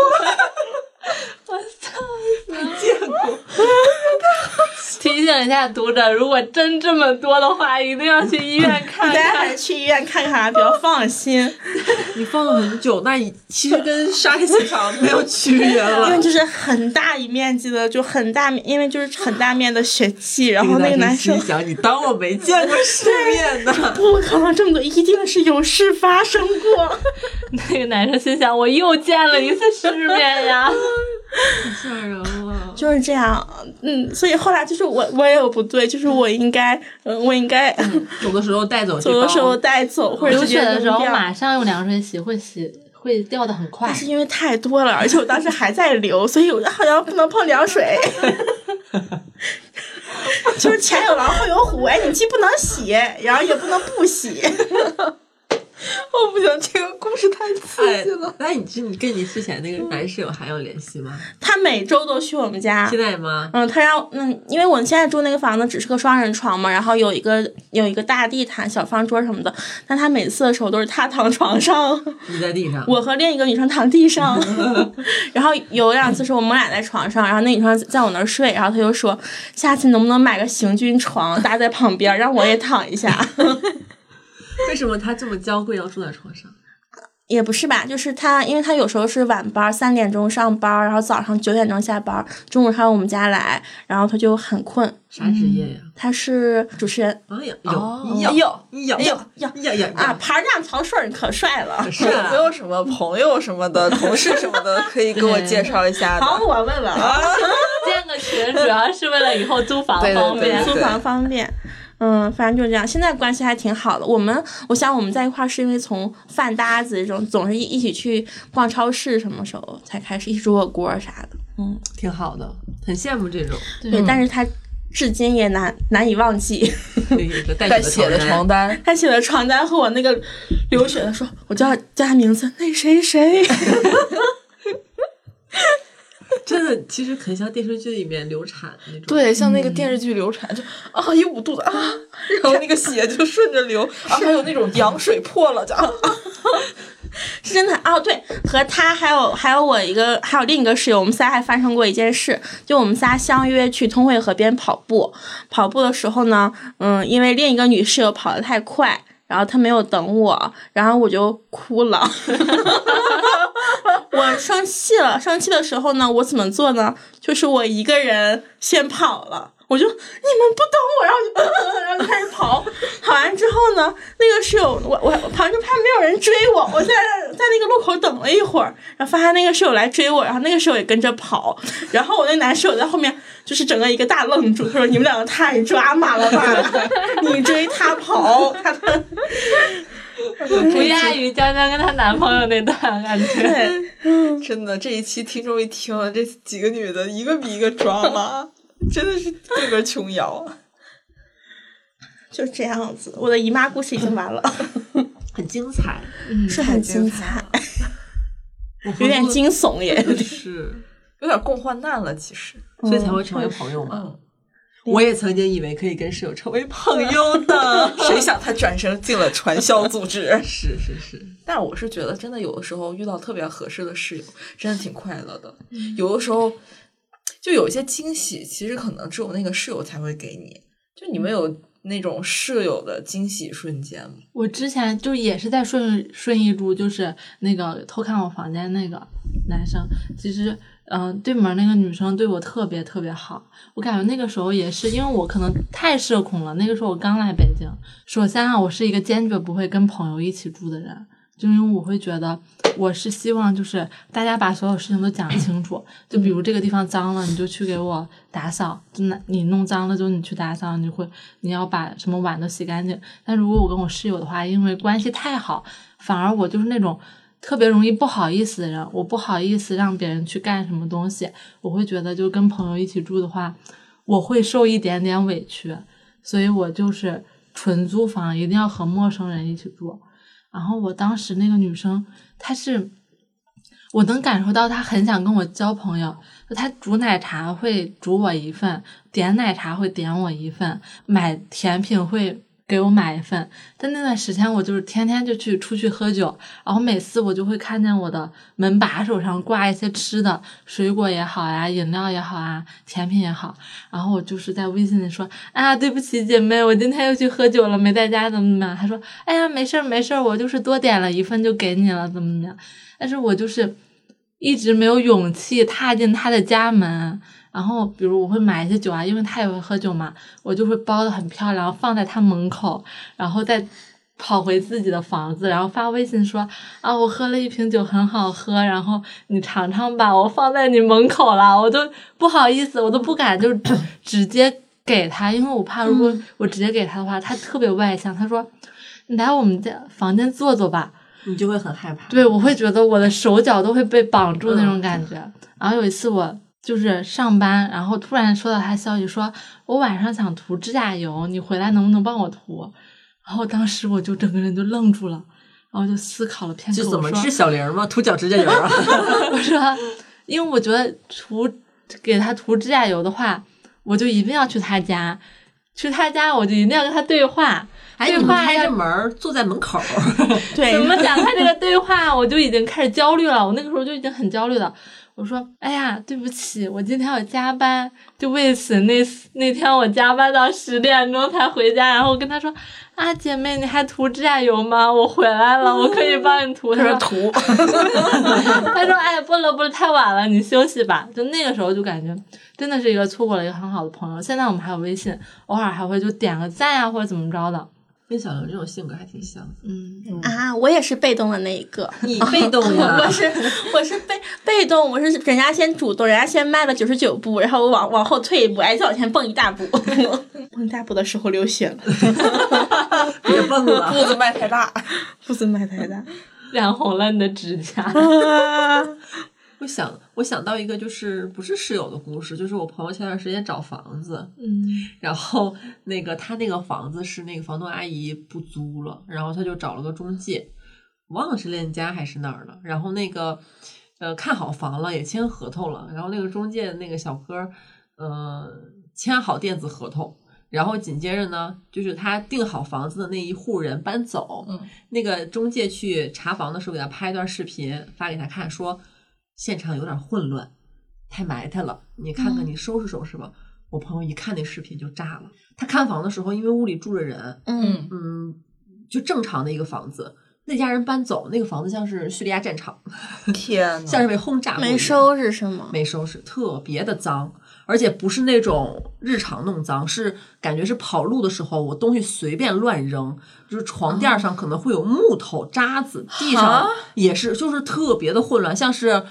(laughs) 我操！没 (laughs) 见过。(laughs) 提醒一下读者，如果真这么多的话，一定要去医院看大家还去医院看看，比较放心。(laughs) 你放了很久，那你其实跟杀气场没有区别了因为。就是很大一面积的，就很大面，因为就是很大面的血迹，然后那个男生心想：你当我没见过世面呢？不可能这么多，一定是有事发生过。那个男生心想：我又见了一次世面呀！吓人了。(laughs) 就是这样，嗯，所以后来就是我我也有不对，就是我应该，嗯，我应该走的时候带走这包，走的时候带走或者流血的时候马上用凉水洗，会洗会掉的很快但。是因为太多了，而且我当时还在流，(laughs) 所以我好像不能碰凉水。(laughs) 就是前有狼后有虎，哎，你既不能洗，然后也不能不洗。(laughs) 我不行，这个故事太刺哎激了。，那你这你跟你之前那个男室友还有联系吗？他每周都去我们家，现在吗？嗯，他让嗯，因为我现在住那个房子只是个双人床嘛，然后有一个有一个大地毯、小方桌什么的，但他每次的时候都是他躺床上，你在地上。(laughs) 我和另一个女生躺地上，(laughs) 然后有两次是我们俩在床上，然后那女生在我那儿睡，然后他就说下次能不能买个行军床搭在旁边，让我也躺一下，(laughs) 为什么他这么娇贵要住在床上？也不是吧，就是他，因为他有时候是晚班，三点钟上班，然后早上九点钟下班，中午上我们家来，然后他就很困。啥职业呀？他是主持人。哎呀，有有有哎呦呀呀呀啊，盘架曹顺儿可帅了。是有没啊，有什么朋友什么的、(laughs) 同事什么的可以给我介绍一下的？(laughs) 好，我问问啊，建个群主要是为了以后租房方便。租房方便。嗯，反正就是这样，现在关系还挺好的。我们，我想我们在一块儿是因为从饭搭子这种，总是一一起去逛超市，什么时候才开始一起煮火锅啥的。嗯，挺好的，很羡慕这种对，但是他至今也难难以忘记。有一个带带血血的床单。单，他写的床单和我那个流血的说，我叫叫他名字，那谁谁。(laughs) 真的，其实很像电视剧里面流产那种。对，像那个电视剧流产，就啊一捂肚子啊，(laughs) 然后那个血就顺着流啊，还有那种羊水破了，就啊 (laughs) (laughs) 是真的哦，对，和他还有还有我一个还有另一个室友，我们仨还发生过一件事，就我们仨相约去通惠河边跑步，跑步的时候呢，嗯，因为另一个女室友跑得太快，然后她没有等我，然后我就哭了。我生气了，生气的时候呢，我怎么做呢？就是我一个人先跑了。我就你们不等我，然后就、呃、然后就开始跑。跑完之后呢，那个室友我我我旁就怕没有人追我，我在在那个路口等了一会儿，然后发现那个室友来追我，然后那个室友也跟着跑，然后我那男室友在后面就是整个一个大愣住，他说你们两个太抓马了吧，(laughs) 你追他跑，他 (laughs) 不亚于江江跟她男朋友那段感觉。(laughs) 真的这一期听众一听，这几个女的一个比一个抓马，真的是个个琼瑶。(laughs) 就这样子，我的姨妈故事已经完了，很精彩，是很精精彩，有有点惊悚也。是，有点共患难了，其实。所以才会成为朋友嘛。嗯，我也曾经以为可以跟室友成为朋友的，(laughs) 谁想他转身进了传销组织？(laughs) 是是是，但我是觉得，真的有的时候遇到特别合适的室友，真的挺快乐的。有的时候，就有一些惊喜，其实可能只有那个室友才会给你。就你们有那种室友的惊喜瞬间吗？我之前就也是在顺顺义住，就是那个偷看我房间那个男生，其实嗯、对门那个女生对我特别特别好。我感觉那个时候也是因为我可能太社恐了，那个时候我刚来北京。首先啊，我是一个坚决不会跟朋友一起住的人，就因为我会觉得我是希望就是大家把所有事情都讲清楚，就比如这个地方脏了，你就去给我打扫；就那你弄脏了，就你去打扫，你会你要把什么碗都洗干净。但如果我跟我室友的话，因为关系太好，反而我就是那种特别容易不好意思的人，我不好意思让别人去干什么东西，我会觉得就跟朋友一起住的话，我会受一点点委屈，所以我就是纯租房，一定要和陌生人一起住。然后我当时那个女生，她是，我能感受到她很想跟我交朋友。她煮奶茶会煮我一份，点奶茶会点我一份，买甜品会给我买一份。但那段时间我就是天天就去出去喝酒，然后每次我就会看见我的门把手上挂一些吃的，水果也好呀，饮料也好啊，甜品也好。然后我就是在微信里说啊，对不起姐妹，我今天又去喝酒了，没在家，怎么怎么样？她说，哎呀，没事儿没事儿，我就是多点了一份就给你了，怎么怎么样？但是我就是一直没有勇气踏进她的家门。然后，比如我会买一些酒啊，因为他也会喝酒嘛，我就会包的很漂亮，放在他门口，然后再跑回自己的房子，然后发微信说啊，我喝了一瓶酒，很好喝，然后你尝尝吧，我放在你门口了，我都不好意思，我都不敢就直直接给他，因为我怕如果我直接给他的话，他特别外向，他说你来我们家房间坐坐吧，你就会很害怕。对我会觉得我的手脚都会被绑住那种感觉。然后有一次我就是上班，然后突然收到他消息说，我晚上想涂指甲油，你回来能不能帮我涂？然后当时我就整个人就愣住了，然后就思考了片刻，就怎么是小玲吗？涂脚指甲油啊？(laughs) (laughs) 我说，因为我觉得涂给他涂指甲油的话，我就一定要去他家，去他家我就一定要跟他对话。哎，你们对话开着门坐在门口，(laughs) 对怎么展开这个对话，我就已经开始焦虑了。我那个时候就已经很焦虑了。我说：“哎呀，对不起，我今天要加班，就为此那那天我加班到十点钟才回家。然后我跟他说：‘啊，啊，姐妹，你还涂指甲油吗？我回来了，我可以帮你涂。他说他说涂，(laughs) 他说哎，不了不了，太晚了，你休息吧。就那个时候就感觉真的是一个错过了一个很好的朋友。现在我们还有微信，偶尔还会就点个赞啊、或者怎么着的。跟小刘这种性格还挺像的。嗯，啊，我也是被动的那一个。(laughs) 你被动呀 (laughs) 我是我是被被动，我是人家先主动，人家先迈了九十九步，然后我往往后退一步，哎，再往前蹦一大步，(laughs) 蹦一大步的时候流血了，别蹦了，步子迈太大。步子迈太大。染红了你的指甲。我想，我想到一个就是不是室友的故事，就是我朋友前段时间找房子，嗯。(laughs) 然后那个他那个房子是那个房东阿姨不租了，然后他就找了个中介，忘了是链家还是哪儿了，然后那个呃看好房了，也签合同了，然后那个中介那个小哥儿呃签好电子合同。然后紧接着呢，就是他订好房子的那一户人搬走，嗯。那个中介去查房的时候，给他拍一段视频发给他看，说现场有点混乱，太埋汰了，你看看你收拾收拾吧。我朋友一看那视频就炸了。他看房的时候，因为屋里住着人，嗯，嗯，就正常的一个房子，那家人搬走，那个房子像是叙利亚战场，天 (laughs) 呐，像是被轰炸过没收拾是吗？没收拾，特别的脏，而且不是那种日常弄脏，是感觉是跑路的时候我东西随便乱扔，就是床垫上可能会有木头渣子，地上啊也是，就是特别的混乱，像是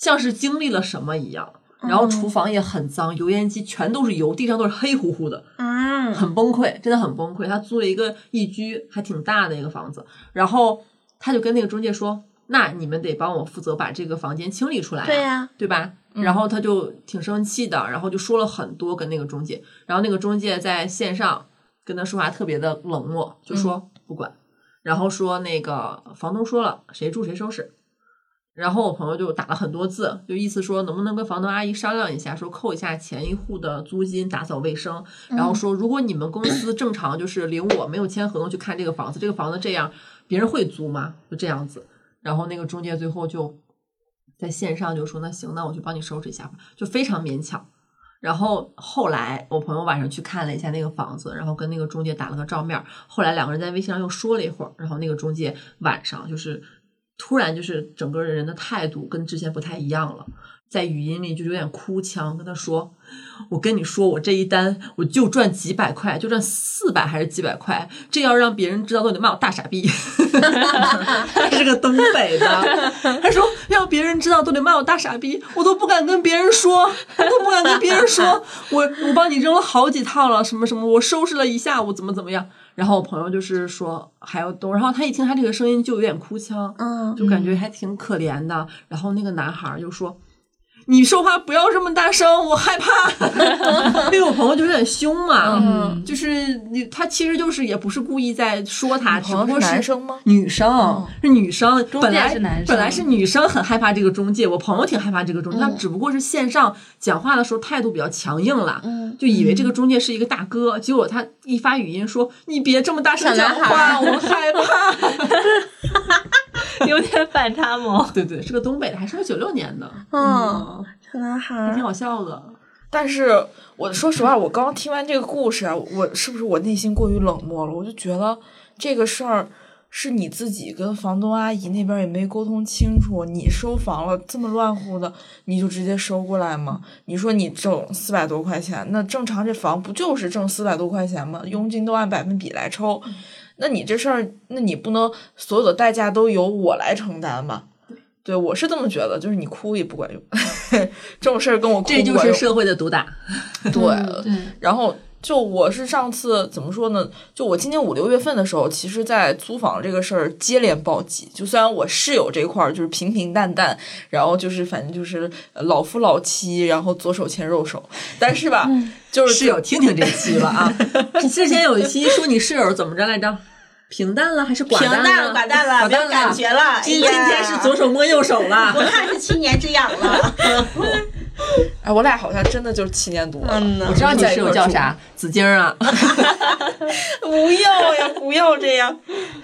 像是经历了什么一样。然后厨房也很脏，油烟机全都是油，地上都是黑乎乎的，嗯，很崩溃，真的很崩溃。他租了一个一居还挺大的一个房子，然后他就跟那个中介说：“那你们得帮我负责把这个房间清理出来、啊，对呀对吧？”然后他就挺生气的，然后就说了很多跟那个中介，然后那个中介在线上跟他说话特别的冷漠，就说不管，然后说那个房东说了，谁住谁收拾。然后我朋友就打了很多字，就意思说能不能跟房东阿姨商量一下，说扣一下前一户的租金，打扫卫生。然后说，如果你们公司正常就是领我没有签合同去看这个房子，这个房子这样别人会租吗？就这样子。然后那个中介最后就在线上就说，那行，那我去帮你收拾一下吧，就非常勉强。然后后来我朋友晚上去看了一下那个房子，然后跟那个中介打了个照面儿。后来两个人在微信上又说了一会儿，然后那个中介晚上就是突然就是整个人的态度跟之前不太一样了，在语音里就有点哭腔，跟他说：“我跟你说，我这一单我就赚几百块，就赚四百还是几百块，这要让别人知道都得骂我大傻逼。(laughs) ”他是个东北的，他说让别人知道都得骂我大傻逼，我都不敢跟别人说，我都不敢跟别人说，我我帮你扔了好几套了，什么什么，我收拾了一下午，怎么怎么样。然后我朋友就是说还要动，然后他一听他这个声音就有点哭腔，嗯，就感觉还挺可怜的。然后那个男孩儿就说。你说话不要这么大声，我害怕。(laughs) 因为我朋友就有点凶嘛，嗯就是你他其实就是也不是故意在说他，只朋友是不过男生吗？女生、是女生，本来是男生本来是女生很害怕这个中介，我朋友挺害怕这个中介，他嗯只不过是线上讲话的时候态度比较强硬了，嗯就以为这个中介是一个大哥，结果他一发语音说：“你别这么大声讲话，我害怕。(laughs) (laughs) 有点反差萌”。(laughs) 对对，是个东北的，还是个九六年的，嗯，小男还孩挺好笑的。但是我说实话，我刚听完这个故事啊，我是不是我内心过于冷漠了？我就觉得这个事儿是你自己跟房东阿姨那边也没沟通清楚，你收房了这么乱乎的，你就直接收过来吗？你说你挣四百多块钱，那正常这房不就是挣四百多块钱吗？佣金都按百分比来抽，那你这事儿，那你不能所有的代价都由我来承担吧？对，我是这么觉得，就是你哭也不管用，(laughs) 这种事儿跟我哭这。就是社会的毒打。(laughs) 对，对，然后就我是上次怎么说呢？就我今年五六月份的时候，其实，在租房这个事儿接连暴击。就虽然我室友这块儿就是平平淡淡，然后就是反正就是呃老夫老妻，然后左手牵右手，但是吧，就是室友听听这期了啊！(laughs) 你之前有一期说你室友怎么着来着？平淡了还是寡平淡淡了，寡淡了，没有感觉了。今今天是左手摸右手了。我看是七年之痒了。(laughs) (laughs) 哎，我俩好像真的就是七年多了。嗯呢我知道你室友叫啥，紫晶啊。(laughs) 不要呀，不要这样。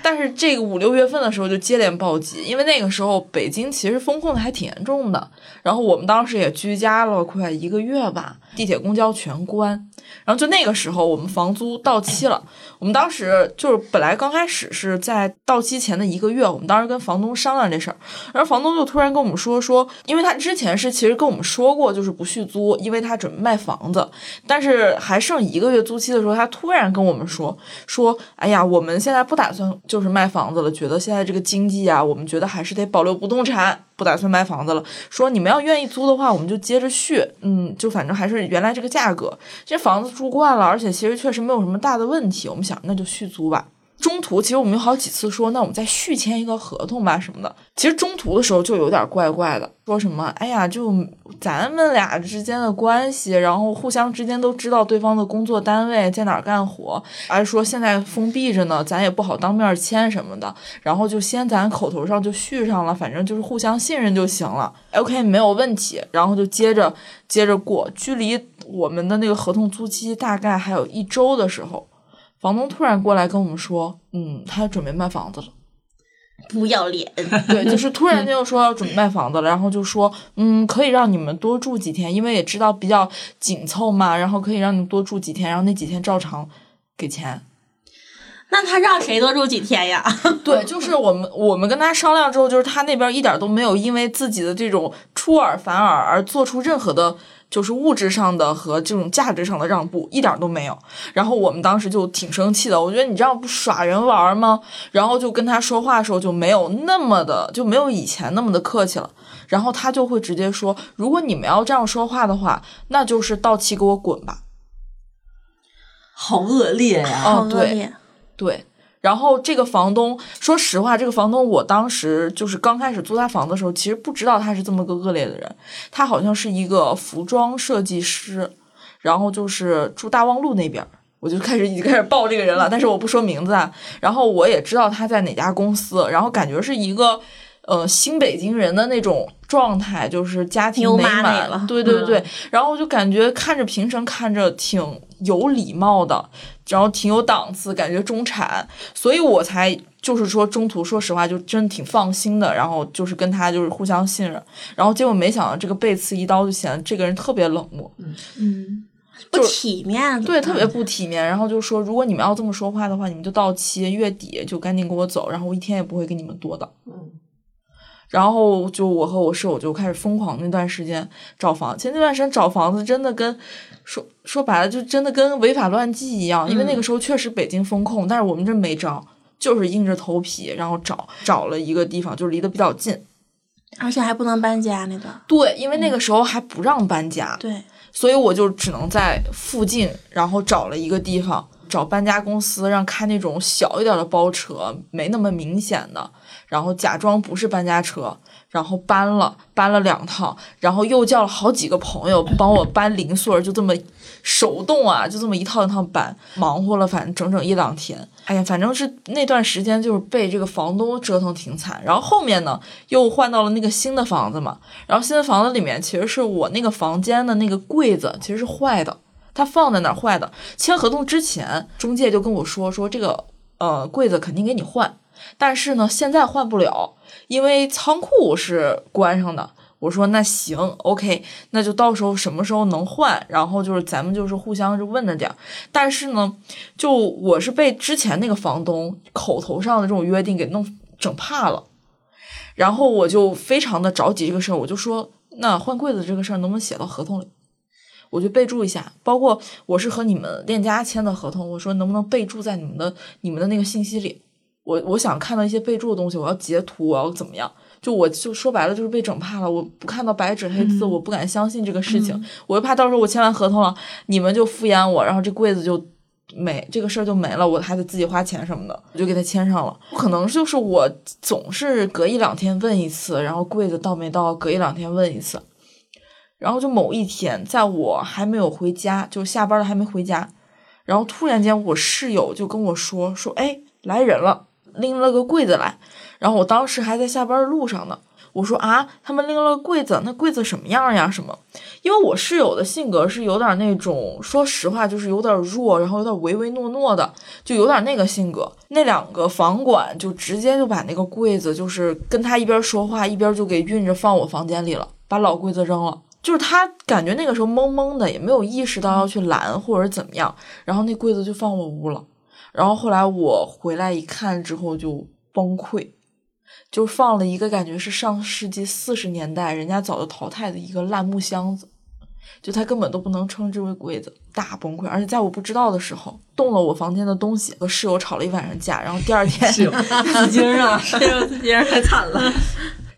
但是这个五六月份的时候就接连暴击，因为那个时候北京其实封控的还挺严重的，然后我们当时也居家了快一个月吧，地铁、公交全关。然后就那个时候，我们房租到期了。我们当时就是本来刚开始是在到期前的一个月，我们当时跟房东商量这事儿，然后房东就突然跟我们说说，因为他之前是其实跟我们说过，就是不续租，因为他准备卖房子，但是还剩一个月租期的时候，他突然跟我们说说，哎呀，我们现在不打算就是卖房子了，觉得现在这个经济啊，我们觉得还是得保留不动产，不打算卖房子了。说你们要愿意租的话，我们就接着续，嗯，就反正还是原来这个价格。这房子住惯了，而且其实确实没有什么大的问题，我们想那就续租吧。中途其实我们有好几次说，那我们再续签一个合同吧什么的。其实中途的时候就有点怪怪的，说什么哎呀，就咱们俩之间的关系，然后互相之间都知道对方的工作单位在哪儿干活，还说现在封闭着呢，咱也不好当面签什么的，然后就先咱口头上就续上了，反正就是互相信任就行了。OK，没有问题，然后就接着接着过，距离我们的那个合同租期大概还有一周的时候。房东突然过来跟我们说，嗯，他准备卖房子了。(laughs) 不要脸。(laughs) 对，就是突然 (laughs) 间又说要准备卖房子了，然后就说，嗯，可以让你们多住几天，因为也知道比较紧凑嘛，然后可以让你们多住几天，然后那几天照常给钱。那他让谁多住几天呀？对，就是我们我们跟他商量之后，就是他那边一点都没有因为自己的这种出尔反尔而做出任何的。就是物质上的和这种价值上的让步一点都没有，然后我们当时就挺生气的。我觉得你这样不耍人玩吗？然后就跟他说话的时候就没有那么的，就没有以前那么的客气了。然后他就会直接说：“如果你们要这样说话的话，那就是到期给我滚吧。”好恶劣呀！哦，对。对。然后这个房东，说实话，这个房东我当时就是刚开始租他房子的时候，其实不知道他是这么个恶劣的人。他好像是一个服装设计师，然后就是住大望路那边。我就开始已经开始报这个人了，但是我不说名字啊。然后我也知道他在哪家公司，然后感觉是一个呃新北京人的那种状态，就是家庭美满对对对。然后我就感觉看着平时看着挺有礼貌的。然后挺有档次，感觉中产，所以我才就是说中途说实话就真的挺放心的，然后就是跟他就是互相信任，然后结果没想到这个背刺一刀就显得这个人特别冷漠，嗯，不体面。对，特别不体面，然后就说如果你们要这么说话的话，你们就到期月底就赶紧给我走，然后我一天也不会跟你们多的。嗯，然后就我和我室友就开始疯狂那段时间找房，其实那段时间找房子真的跟说说白了就真的跟违法乱纪一样，因为那个时候确实北京封控，但是我们这没招，就是硬着头皮，然后找找了一个地方，就离得比较近。而且还不能搬家那段。对，因为那个时候还不让搬家，对，所以我就只能在附近，然后找了一个地方，找搬家公司，让开那种小一点的包车，没那么明显的，然后假装不是搬家车，然后搬了，搬了两趟，然后又叫了好几个朋友帮我搬零碎，就这么手动啊，就这么一趟一趟搬，忙活了反正整整一两天。哎呀，反正是那段时间就是被这个房东折腾挺惨。然后后面呢，又换到了那个新的房子嘛，然后新的房子里面其实是我那个房间的那个柜子其实是坏的，它放在那儿坏的。签合同之前，中介就跟我说说这个呃柜子肯定给你换，但是呢现在换不了，因为仓库是关上的。我说那行，OK，那就到时候什么时候能换，然后就是咱们就是互相就问着点儿。但是呢，就我是被之前那个房东口头上的这种约定给弄整怕了，然后我就非常的着急这个事儿，我就说那换柜子这个事儿能不能写到合同里？我就备注一下，包括我是和你们链家签的合同，我说能不能备注在你们的你们的那个信息里？我我想看到一些备注的东西，我要截图，我要怎么样？就我就说白了就是被整怕了，我不看到白纸黑字，我不敢相信这个事情，我就怕到时候我签完合同了，你们就敷衍我，然后这柜子就没这个事儿就没了，我还得自己花钱什么的，我就给他签上了。可能就是我总是隔一两天问一次，然后柜子到没到，隔一两天问一次，然后就某一天，在我还没有回家，就下班了还没回家，然后突然间我室友就跟我说说，哎，来人了，拎了个柜子来。然后我当时还在下班路上呢，我说啊，他们拎了柜子，那柜子什么样呀？什么？因为我室友的性格是有点那种，说实话就是有点弱，然后有点唯唯诺诺的，就有点那个性格。那两个房管就直接就把那个柜子，就是跟他一边说话一边就给运着放我房间里了，把老柜子扔了。就是他感觉那个时候懵懵的，也没有意识到要去拦或者怎么样，然后那柜子就放我屋了。然后后来我回来一看之后就崩溃。就放了一个感觉是上世纪四十年代人家早就淘汰的一个烂木箱子，就它根本都不能称之为柜子，大崩溃。而且在我不知道的时候动了我房间的东西，和室友吵了一晚上架，然后第二天室友自惊啊，室友自惊太惨了。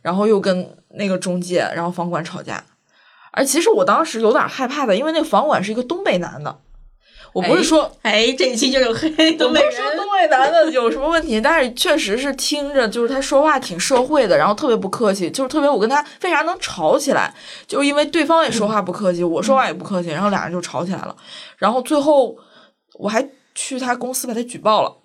然后又跟那个中介，然后房管吵架。而其实我当时有点害怕的，因为那个房管是一个东北男的。我不是说，哎，这一期就是黑东北人。说东北男的有什么问题，但是确实是听着就是他说话挺社会的，然后特别不客气，就是特别我跟他为啥能吵起来，就是因为对方也说话不客气，我说话也不客气，然后俩人就吵起来了，然后最后我还。去他公司把他举报了，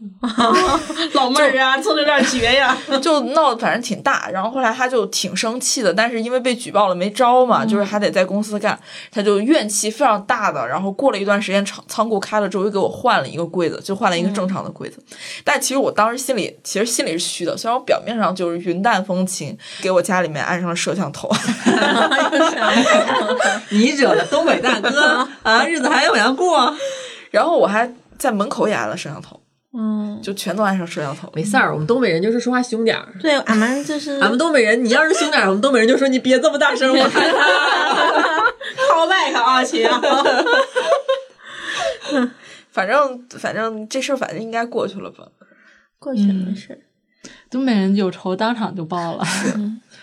(laughs) 老妹儿啊，做的有点绝呀，(laughs) 就闹得反正挺大。然后后来他就挺生气的，但是因为被举报了没招嘛，就是还得在公司干，他就怨气非常大的。然后过了一段时间，仓仓库开了之后，又给我换了一个柜子，就换了一个正常的柜子。但其实我当时心里其实心里是虚的，虽然我表面上就是云淡风轻，给我家里面安上了摄像头。(laughs) 你惹了东北大哥啊，日子还要往下过。然后我还。在门口也安了摄像头，嗯，就全都安上摄像头。没事儿，我们东北人就是说话凶点儿。对，俺们就是 (laughs) 俺们东北人，你要是凶点儿，我们东北人就说你别这么大声，我害怕。好麦克啊，亲。(laughs) 反正反正这事儿反正应该过去了吧？过去了，没事。东北人有仇当场就报了。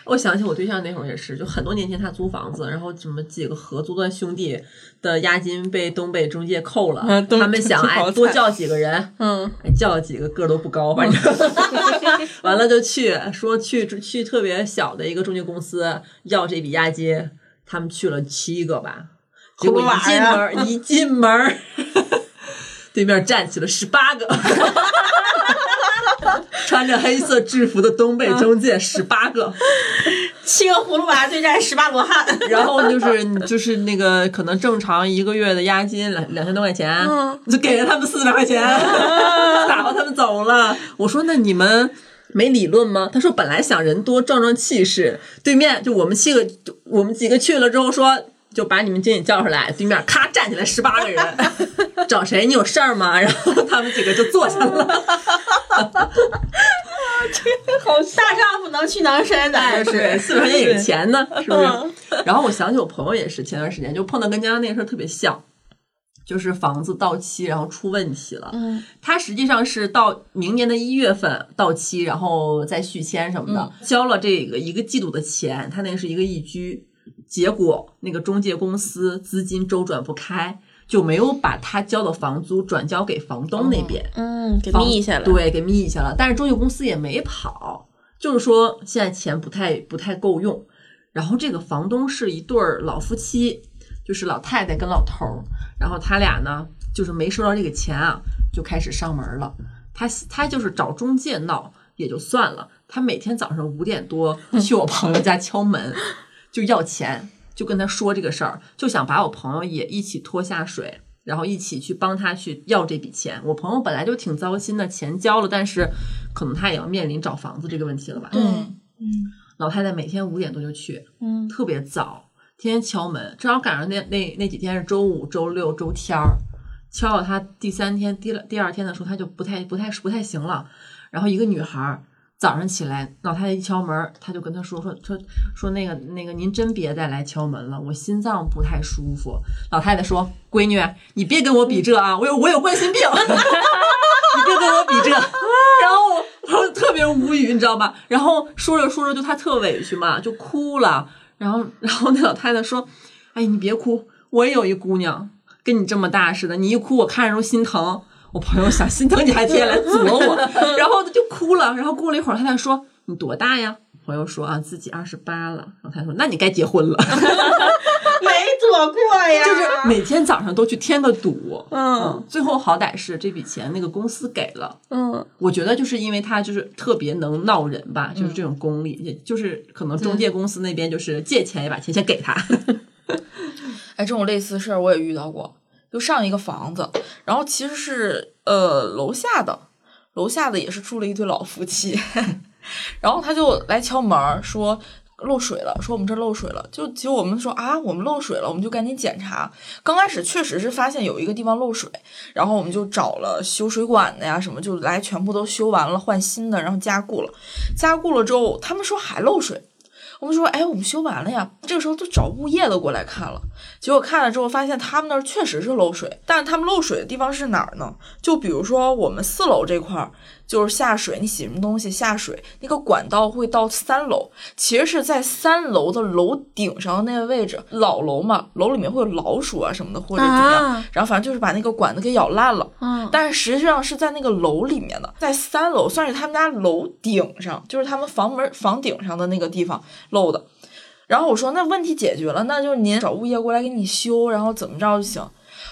我想起我对象那会儿也是，就很多年前他租房子，然后什么几个合租的兄弟的押金被东北中介扣了，他们想 (laughs) 哎多叫几个人，嗯，叫几个个都不高，反正 (laughs) 完了就去说去去特别小的一个中介公司要这笔押金，他们去了七个吧，结果一进门一进门，对面站起了十八个。(laughs) 穿着黑色制服的东北中介十八个，七个葫芦娃对战十八罗汉，然后就是就是那个可能正常一个月的押金两两千多块钱，就给了他们四百块钱，打发他们走了。我说那你们没理论吗？他说本来想人多壮壮气势，对面就我们七个，我们几个去了之后说。就把你们经理叫出来，对面咔站起来十八个人，找谁？你有事儿吗？然后他们几个就坐下了。这 (laughs) 个好大丈夫能屈能伸的，是四百块钱也是钱呢，是不是？然后我想起我朋友也是，前段时间就碰到跟刚刚那个事儿特别像，就是房子到期然后出问题了。嗯，他实际上是到明年的一月份到期，然后再续签什么的，交了这个一个季度的钱，他那个是一个易居。结果那个中介公司资金周转不开，就没有把他交的房租转交给房东那边，嗯，给密下了，对，给密下了。但是中介公司也没跑，就是说现在钱不太不太够用。然后这个房东是一对儿老夫妻，就是老太太跟老头儿，然后他俩呢就是没收到这个钱啊，就开始上门了。他他就是找中介闹也就算了，他每天早上五点多去我朋友家敲门。就要钱，就跟他说这个事儿，就想把我朋友也一起拖下水，然后一起去帮他去要这笔钱。我朋友本来就挺糟心的，钱交了，但是可能他也要面临找房子这个问题了吧？对，嗯，老太太每天五点多就去，嗯，特别早，天天敲门，正好赶上那那那几天是周五、周六、周天儿，敲到他第三天、第第二天的时候，他就不太不太不太行了。然后一个女孩儿。早上起来，老太太一敲门，他就跟他说说说说那个那个，您真别再来敲门了，我心脏不太舒服。老太太说：“闺女，你别跟我比这啊，我有我有冠心病，(laughs) 你别跟我比这。”然后我特别无语，你知道吧？然后说着说着就他特委屈嘛，就哭了。然后然后那老太太说：“哎，你别哭，我也有一姑娘跟你这么大似的，你一哭我看着都心疼。”我朋友想心疼你还天天来啄我，(laughs) 然后他就哭了。然后过了一会儿，他才说：“你多大呀？”朋友说：“啊，自己二十八了。”然后他说：“那你该结婚了。(laughs) ”没躲过呀，就是每天早上都去添个堵，嗯最后好歹是这笔钱那个公司给了。嗯我觉得就是因为他就是特别能闹人吧，就是这种功力，也就是可能中介公司那边就是借钱也把钱先给他。(laughs) 哎，这种类似事儿我也遇到过。就上一个房子，然后其实是呃楼下的，楼下的也是住了一对老夫妻，(laughs) 然后他就来敲门说漏水了，说我们这漏水了。就其实我们说啊，我们漏水了，我们就赶紧检查。刚开始确实是发现有一个地方漏水，然后我们就找了修水管的呀什么，就来全部都修完了，换新的，然后加固了。加固了之后，他们说还漏水。我们说，哎，我们修完了呀。这个时候都找物业的过来看了，结果看了之后发现他们那儿确实是漏水，但是他们漏水的地方是哪儿呢？就比如说我们四楼这块儿，就是下水，你洗什么东西下水，那个管道会到三楼，其实是在三楼的楼顶上的那个位置。老楼嘛，楼里面会有老鼠啊什么的，或者怎么样，啊然后反正就是把那个管子给咬烂了。嗯但是实际上是在那个楼里面的，在三楼，算是他们家楼顶上，就是他们房门房顶上的那个地方漏的。然后我说那问题解决了，那就您找物业过来给你修，然后怎么着就行。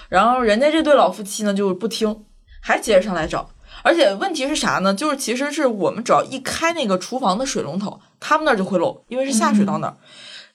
然后人家这对老夫妻呢就不听，还接着上来找。而且问题是啥呢？就是其实是我们只要一开那个厨房的水龙头，他们那儿就会漏，因为是下水到那儿。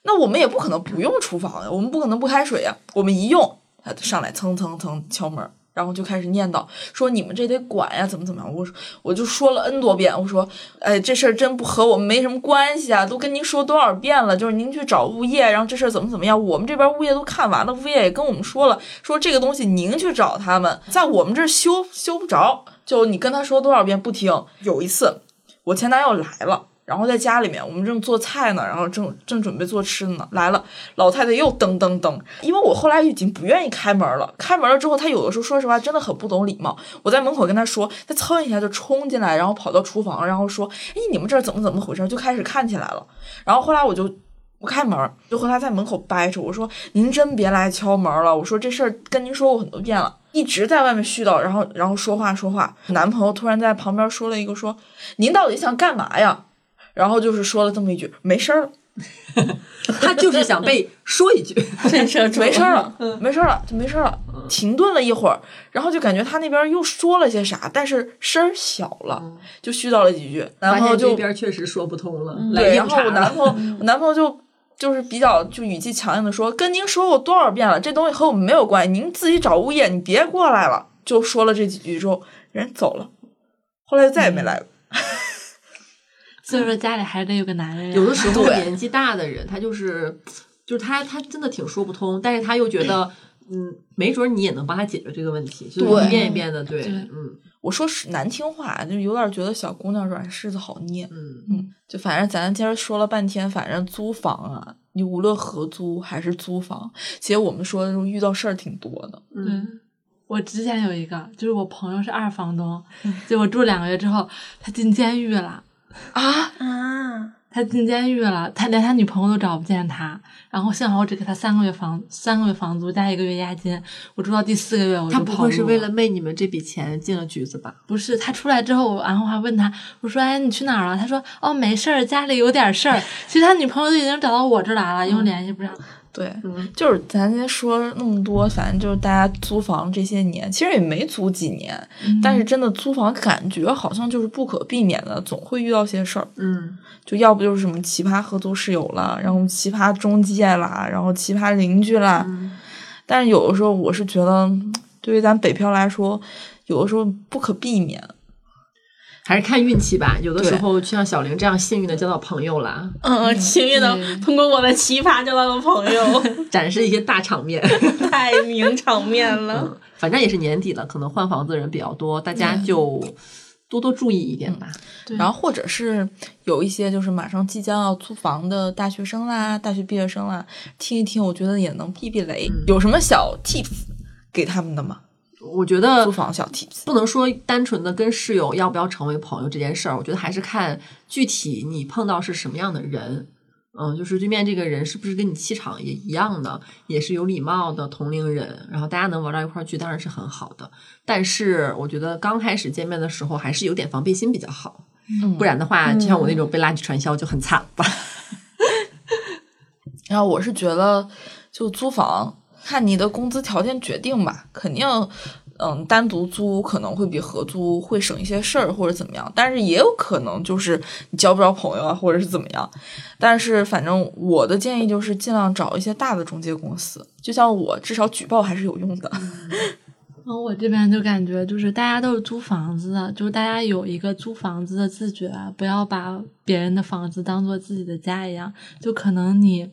那我们也不可能不用厨房呀，我们不可能不开水呀。我们一用，他上来蹭蹭蹭敲门，然后就开始念叨说你们这得管呀，怎么怎么样。我说我就说了 n 多遍，我说哎这事儿真不和我们没什么关系啊，都跟您说多少遍了，就是您去找物业，然后这事儿怎么怎么样。我们这边物业都看完了，物业也跟我们说了，说这个东西您去找他们，在我们这儿修修不着。就你跟他说多少遍不听。有一次我前男友来了。然后在家里面，我们正做菜呢，然后正正准备做吃的呢，来了，老太太又噔噔噔，因为我后来已经不愿意开门了，开门了之后，她有的时候说实话真的很不懂礼貌。我在门口跟她说，她蹭一下就冲进来，然后跑到厨房，然后说，哎，你们这怎么怎么回事？就开始看起来了。然后后来我就不开门，就和她在门口掰扯，我说您真别来敲门了，我说这事儿跟您说过很多遍了。一直在外面絮叨，然后然后说话说话，男朋友突然在旁边说了一个说：“您到底想干嘛呀？”然后就是说了这么一句：“没事儿了，(laughs) 他就是想被说一句，(laughs) 没事儿了，(laughs) 没事儿了，就没事儿了。”停顿了一会儿，然后就感觉他那边又说了些啥，但是声儿小了，就絮叨了几句。男发现朋友就这边确实说不通了，然后我。男朋友，我男朋友就就是比较就语气强硬的说，跟您说过多少遍了，这东西和我们没有关系，您自己找物业，你别过来了。就说了这几句之后，人走了，后来就再也没来过。所以说家里还是得有个男人呀。有的时候年纪大的人，他就是就是他他真的挺说不通，但是他又觉得。嗯，没准儿你也能帮他解决这个问题，就一遍一遍的，对，对嗯我说是难听话，就有点觉得小姑娘软柿子好捏。嗯，嗯，就反正咱今儿说了半天，反正租房啊，你无论合租还是租房，其实我们说的时候遇到事儿挺多的。嗯，我之前有一个，就是我朋友是二房东，结果住两个月之后，他进监狱了。啊，啊，他进监狱了，他连他女朋友都找不见他。然后幸好我只给他三个月房三个月房租加一个月押金，我住到第四个月我就他不会是为了昧你们这笔钱进了局子吧？不是他出来之后，然后还问他，我说哎你去哪儿了？他说哦没事儿，家里有点事儿。其实他女朋友都已经找到我这儿来了，因为联系不上。对，嗯就是咱今天说那么多，反正就是大家租房这些年，其实也没租几年，但是真的租房感觉好像就是不可避免的，总会遇到些事儿。嗯，就要不就是什么奇葩合租室友啦，然后奇葩中介啦，然后奇葩邻居啦。嗯但是有的时候，我是觉得，对于咱北漂来说，有的时候不可避免。还是看运气吧。有的时候就像小玲这样幸运的交到朋友啦，嗯，幸运的通过我的奇葩交到了朋友，(laughs) 展示一些大场面。(laughs) 太名场面了。嗯，反正也是年底了，可能换房子的人比较多，大家就多多注意一点吧。对然后或者是有一些就是马上即将要租房的大学生啦、大学毕业生啦，听一听，我觉得也能避避雷。有什么小 tips 给他们的吗？我觉得租房小 tips。不能说单纯的跟室友要不要成为朋友这件事儿，我觉得还是看具体你碰到是什么样的人。嗯，就是对面这个人是不是跟你气场也一样的，也是有礼貌的同龄人，然后大家能玩到一块儿去，当然是很好的。但是我觉得刚开始见面的时候，还是有点防备心比较好，嗯不然的话，就像我那种被垃圾传销就很惨吧。(laughs) 然后我是觉得，就租房看你的工资条件决定吧，肯定，嗯，单独租可能会比合租会省一些事儿或者怎么样，但是也有可能就是你交不着朋友啊，或者是怎么样。但是反正我的建议就是尽量找一些大的中介公司，就像我，至少举报还是有用的。然后我这边就感觉，就是大家都是租房子的，就是大家有一个租房子的自觉，不要把别人的房子当做自己的家一样。就可能你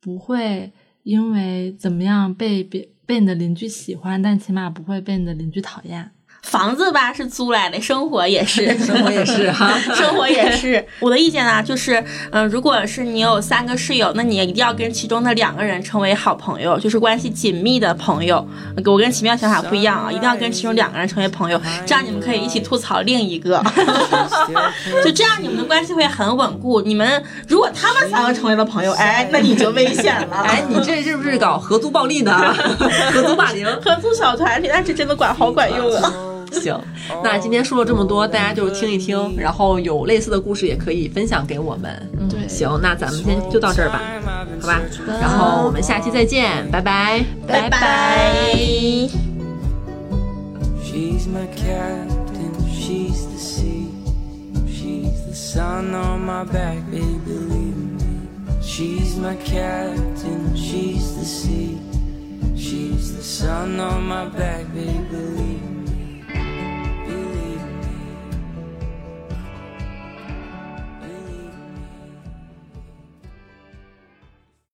不会因为怎么样被别被你的邻居喜欢，但起码不会被你的邻居讨厌。房子吧是租来的，生活也是，(laughs) 生活也是哈，(laughs) 生活也是。我的意见呢，就是，嗯、如果是你有三个室友，那你一定要跟其中的两个人成为好朋友，就是关系紧密的朋友。我跟奇妙想法不一样啊，一定要跟其中两个人成为朋友，这样你们可以一起吐槽另一个，(laughs) 就这样你们的关系会很稳固。你们如果他们三个成为了朋友，哎，那你就危险了。哎，你这是不是搞合租暴力呢？合租霸凌？合租小团体，那是真的管好管用啊。行，那今天说了这么多，大家就听一听，然后有类似的故事也可以分享给我们。嗯行，那咱们今天就到这儿吧，好吧？然后我们下期再见，拜拜。拜拜。She's my captain, she's the sea. She's the sun on my back, baby, believe me. She's my captain, she's the sea. She's the sun on my back, baby,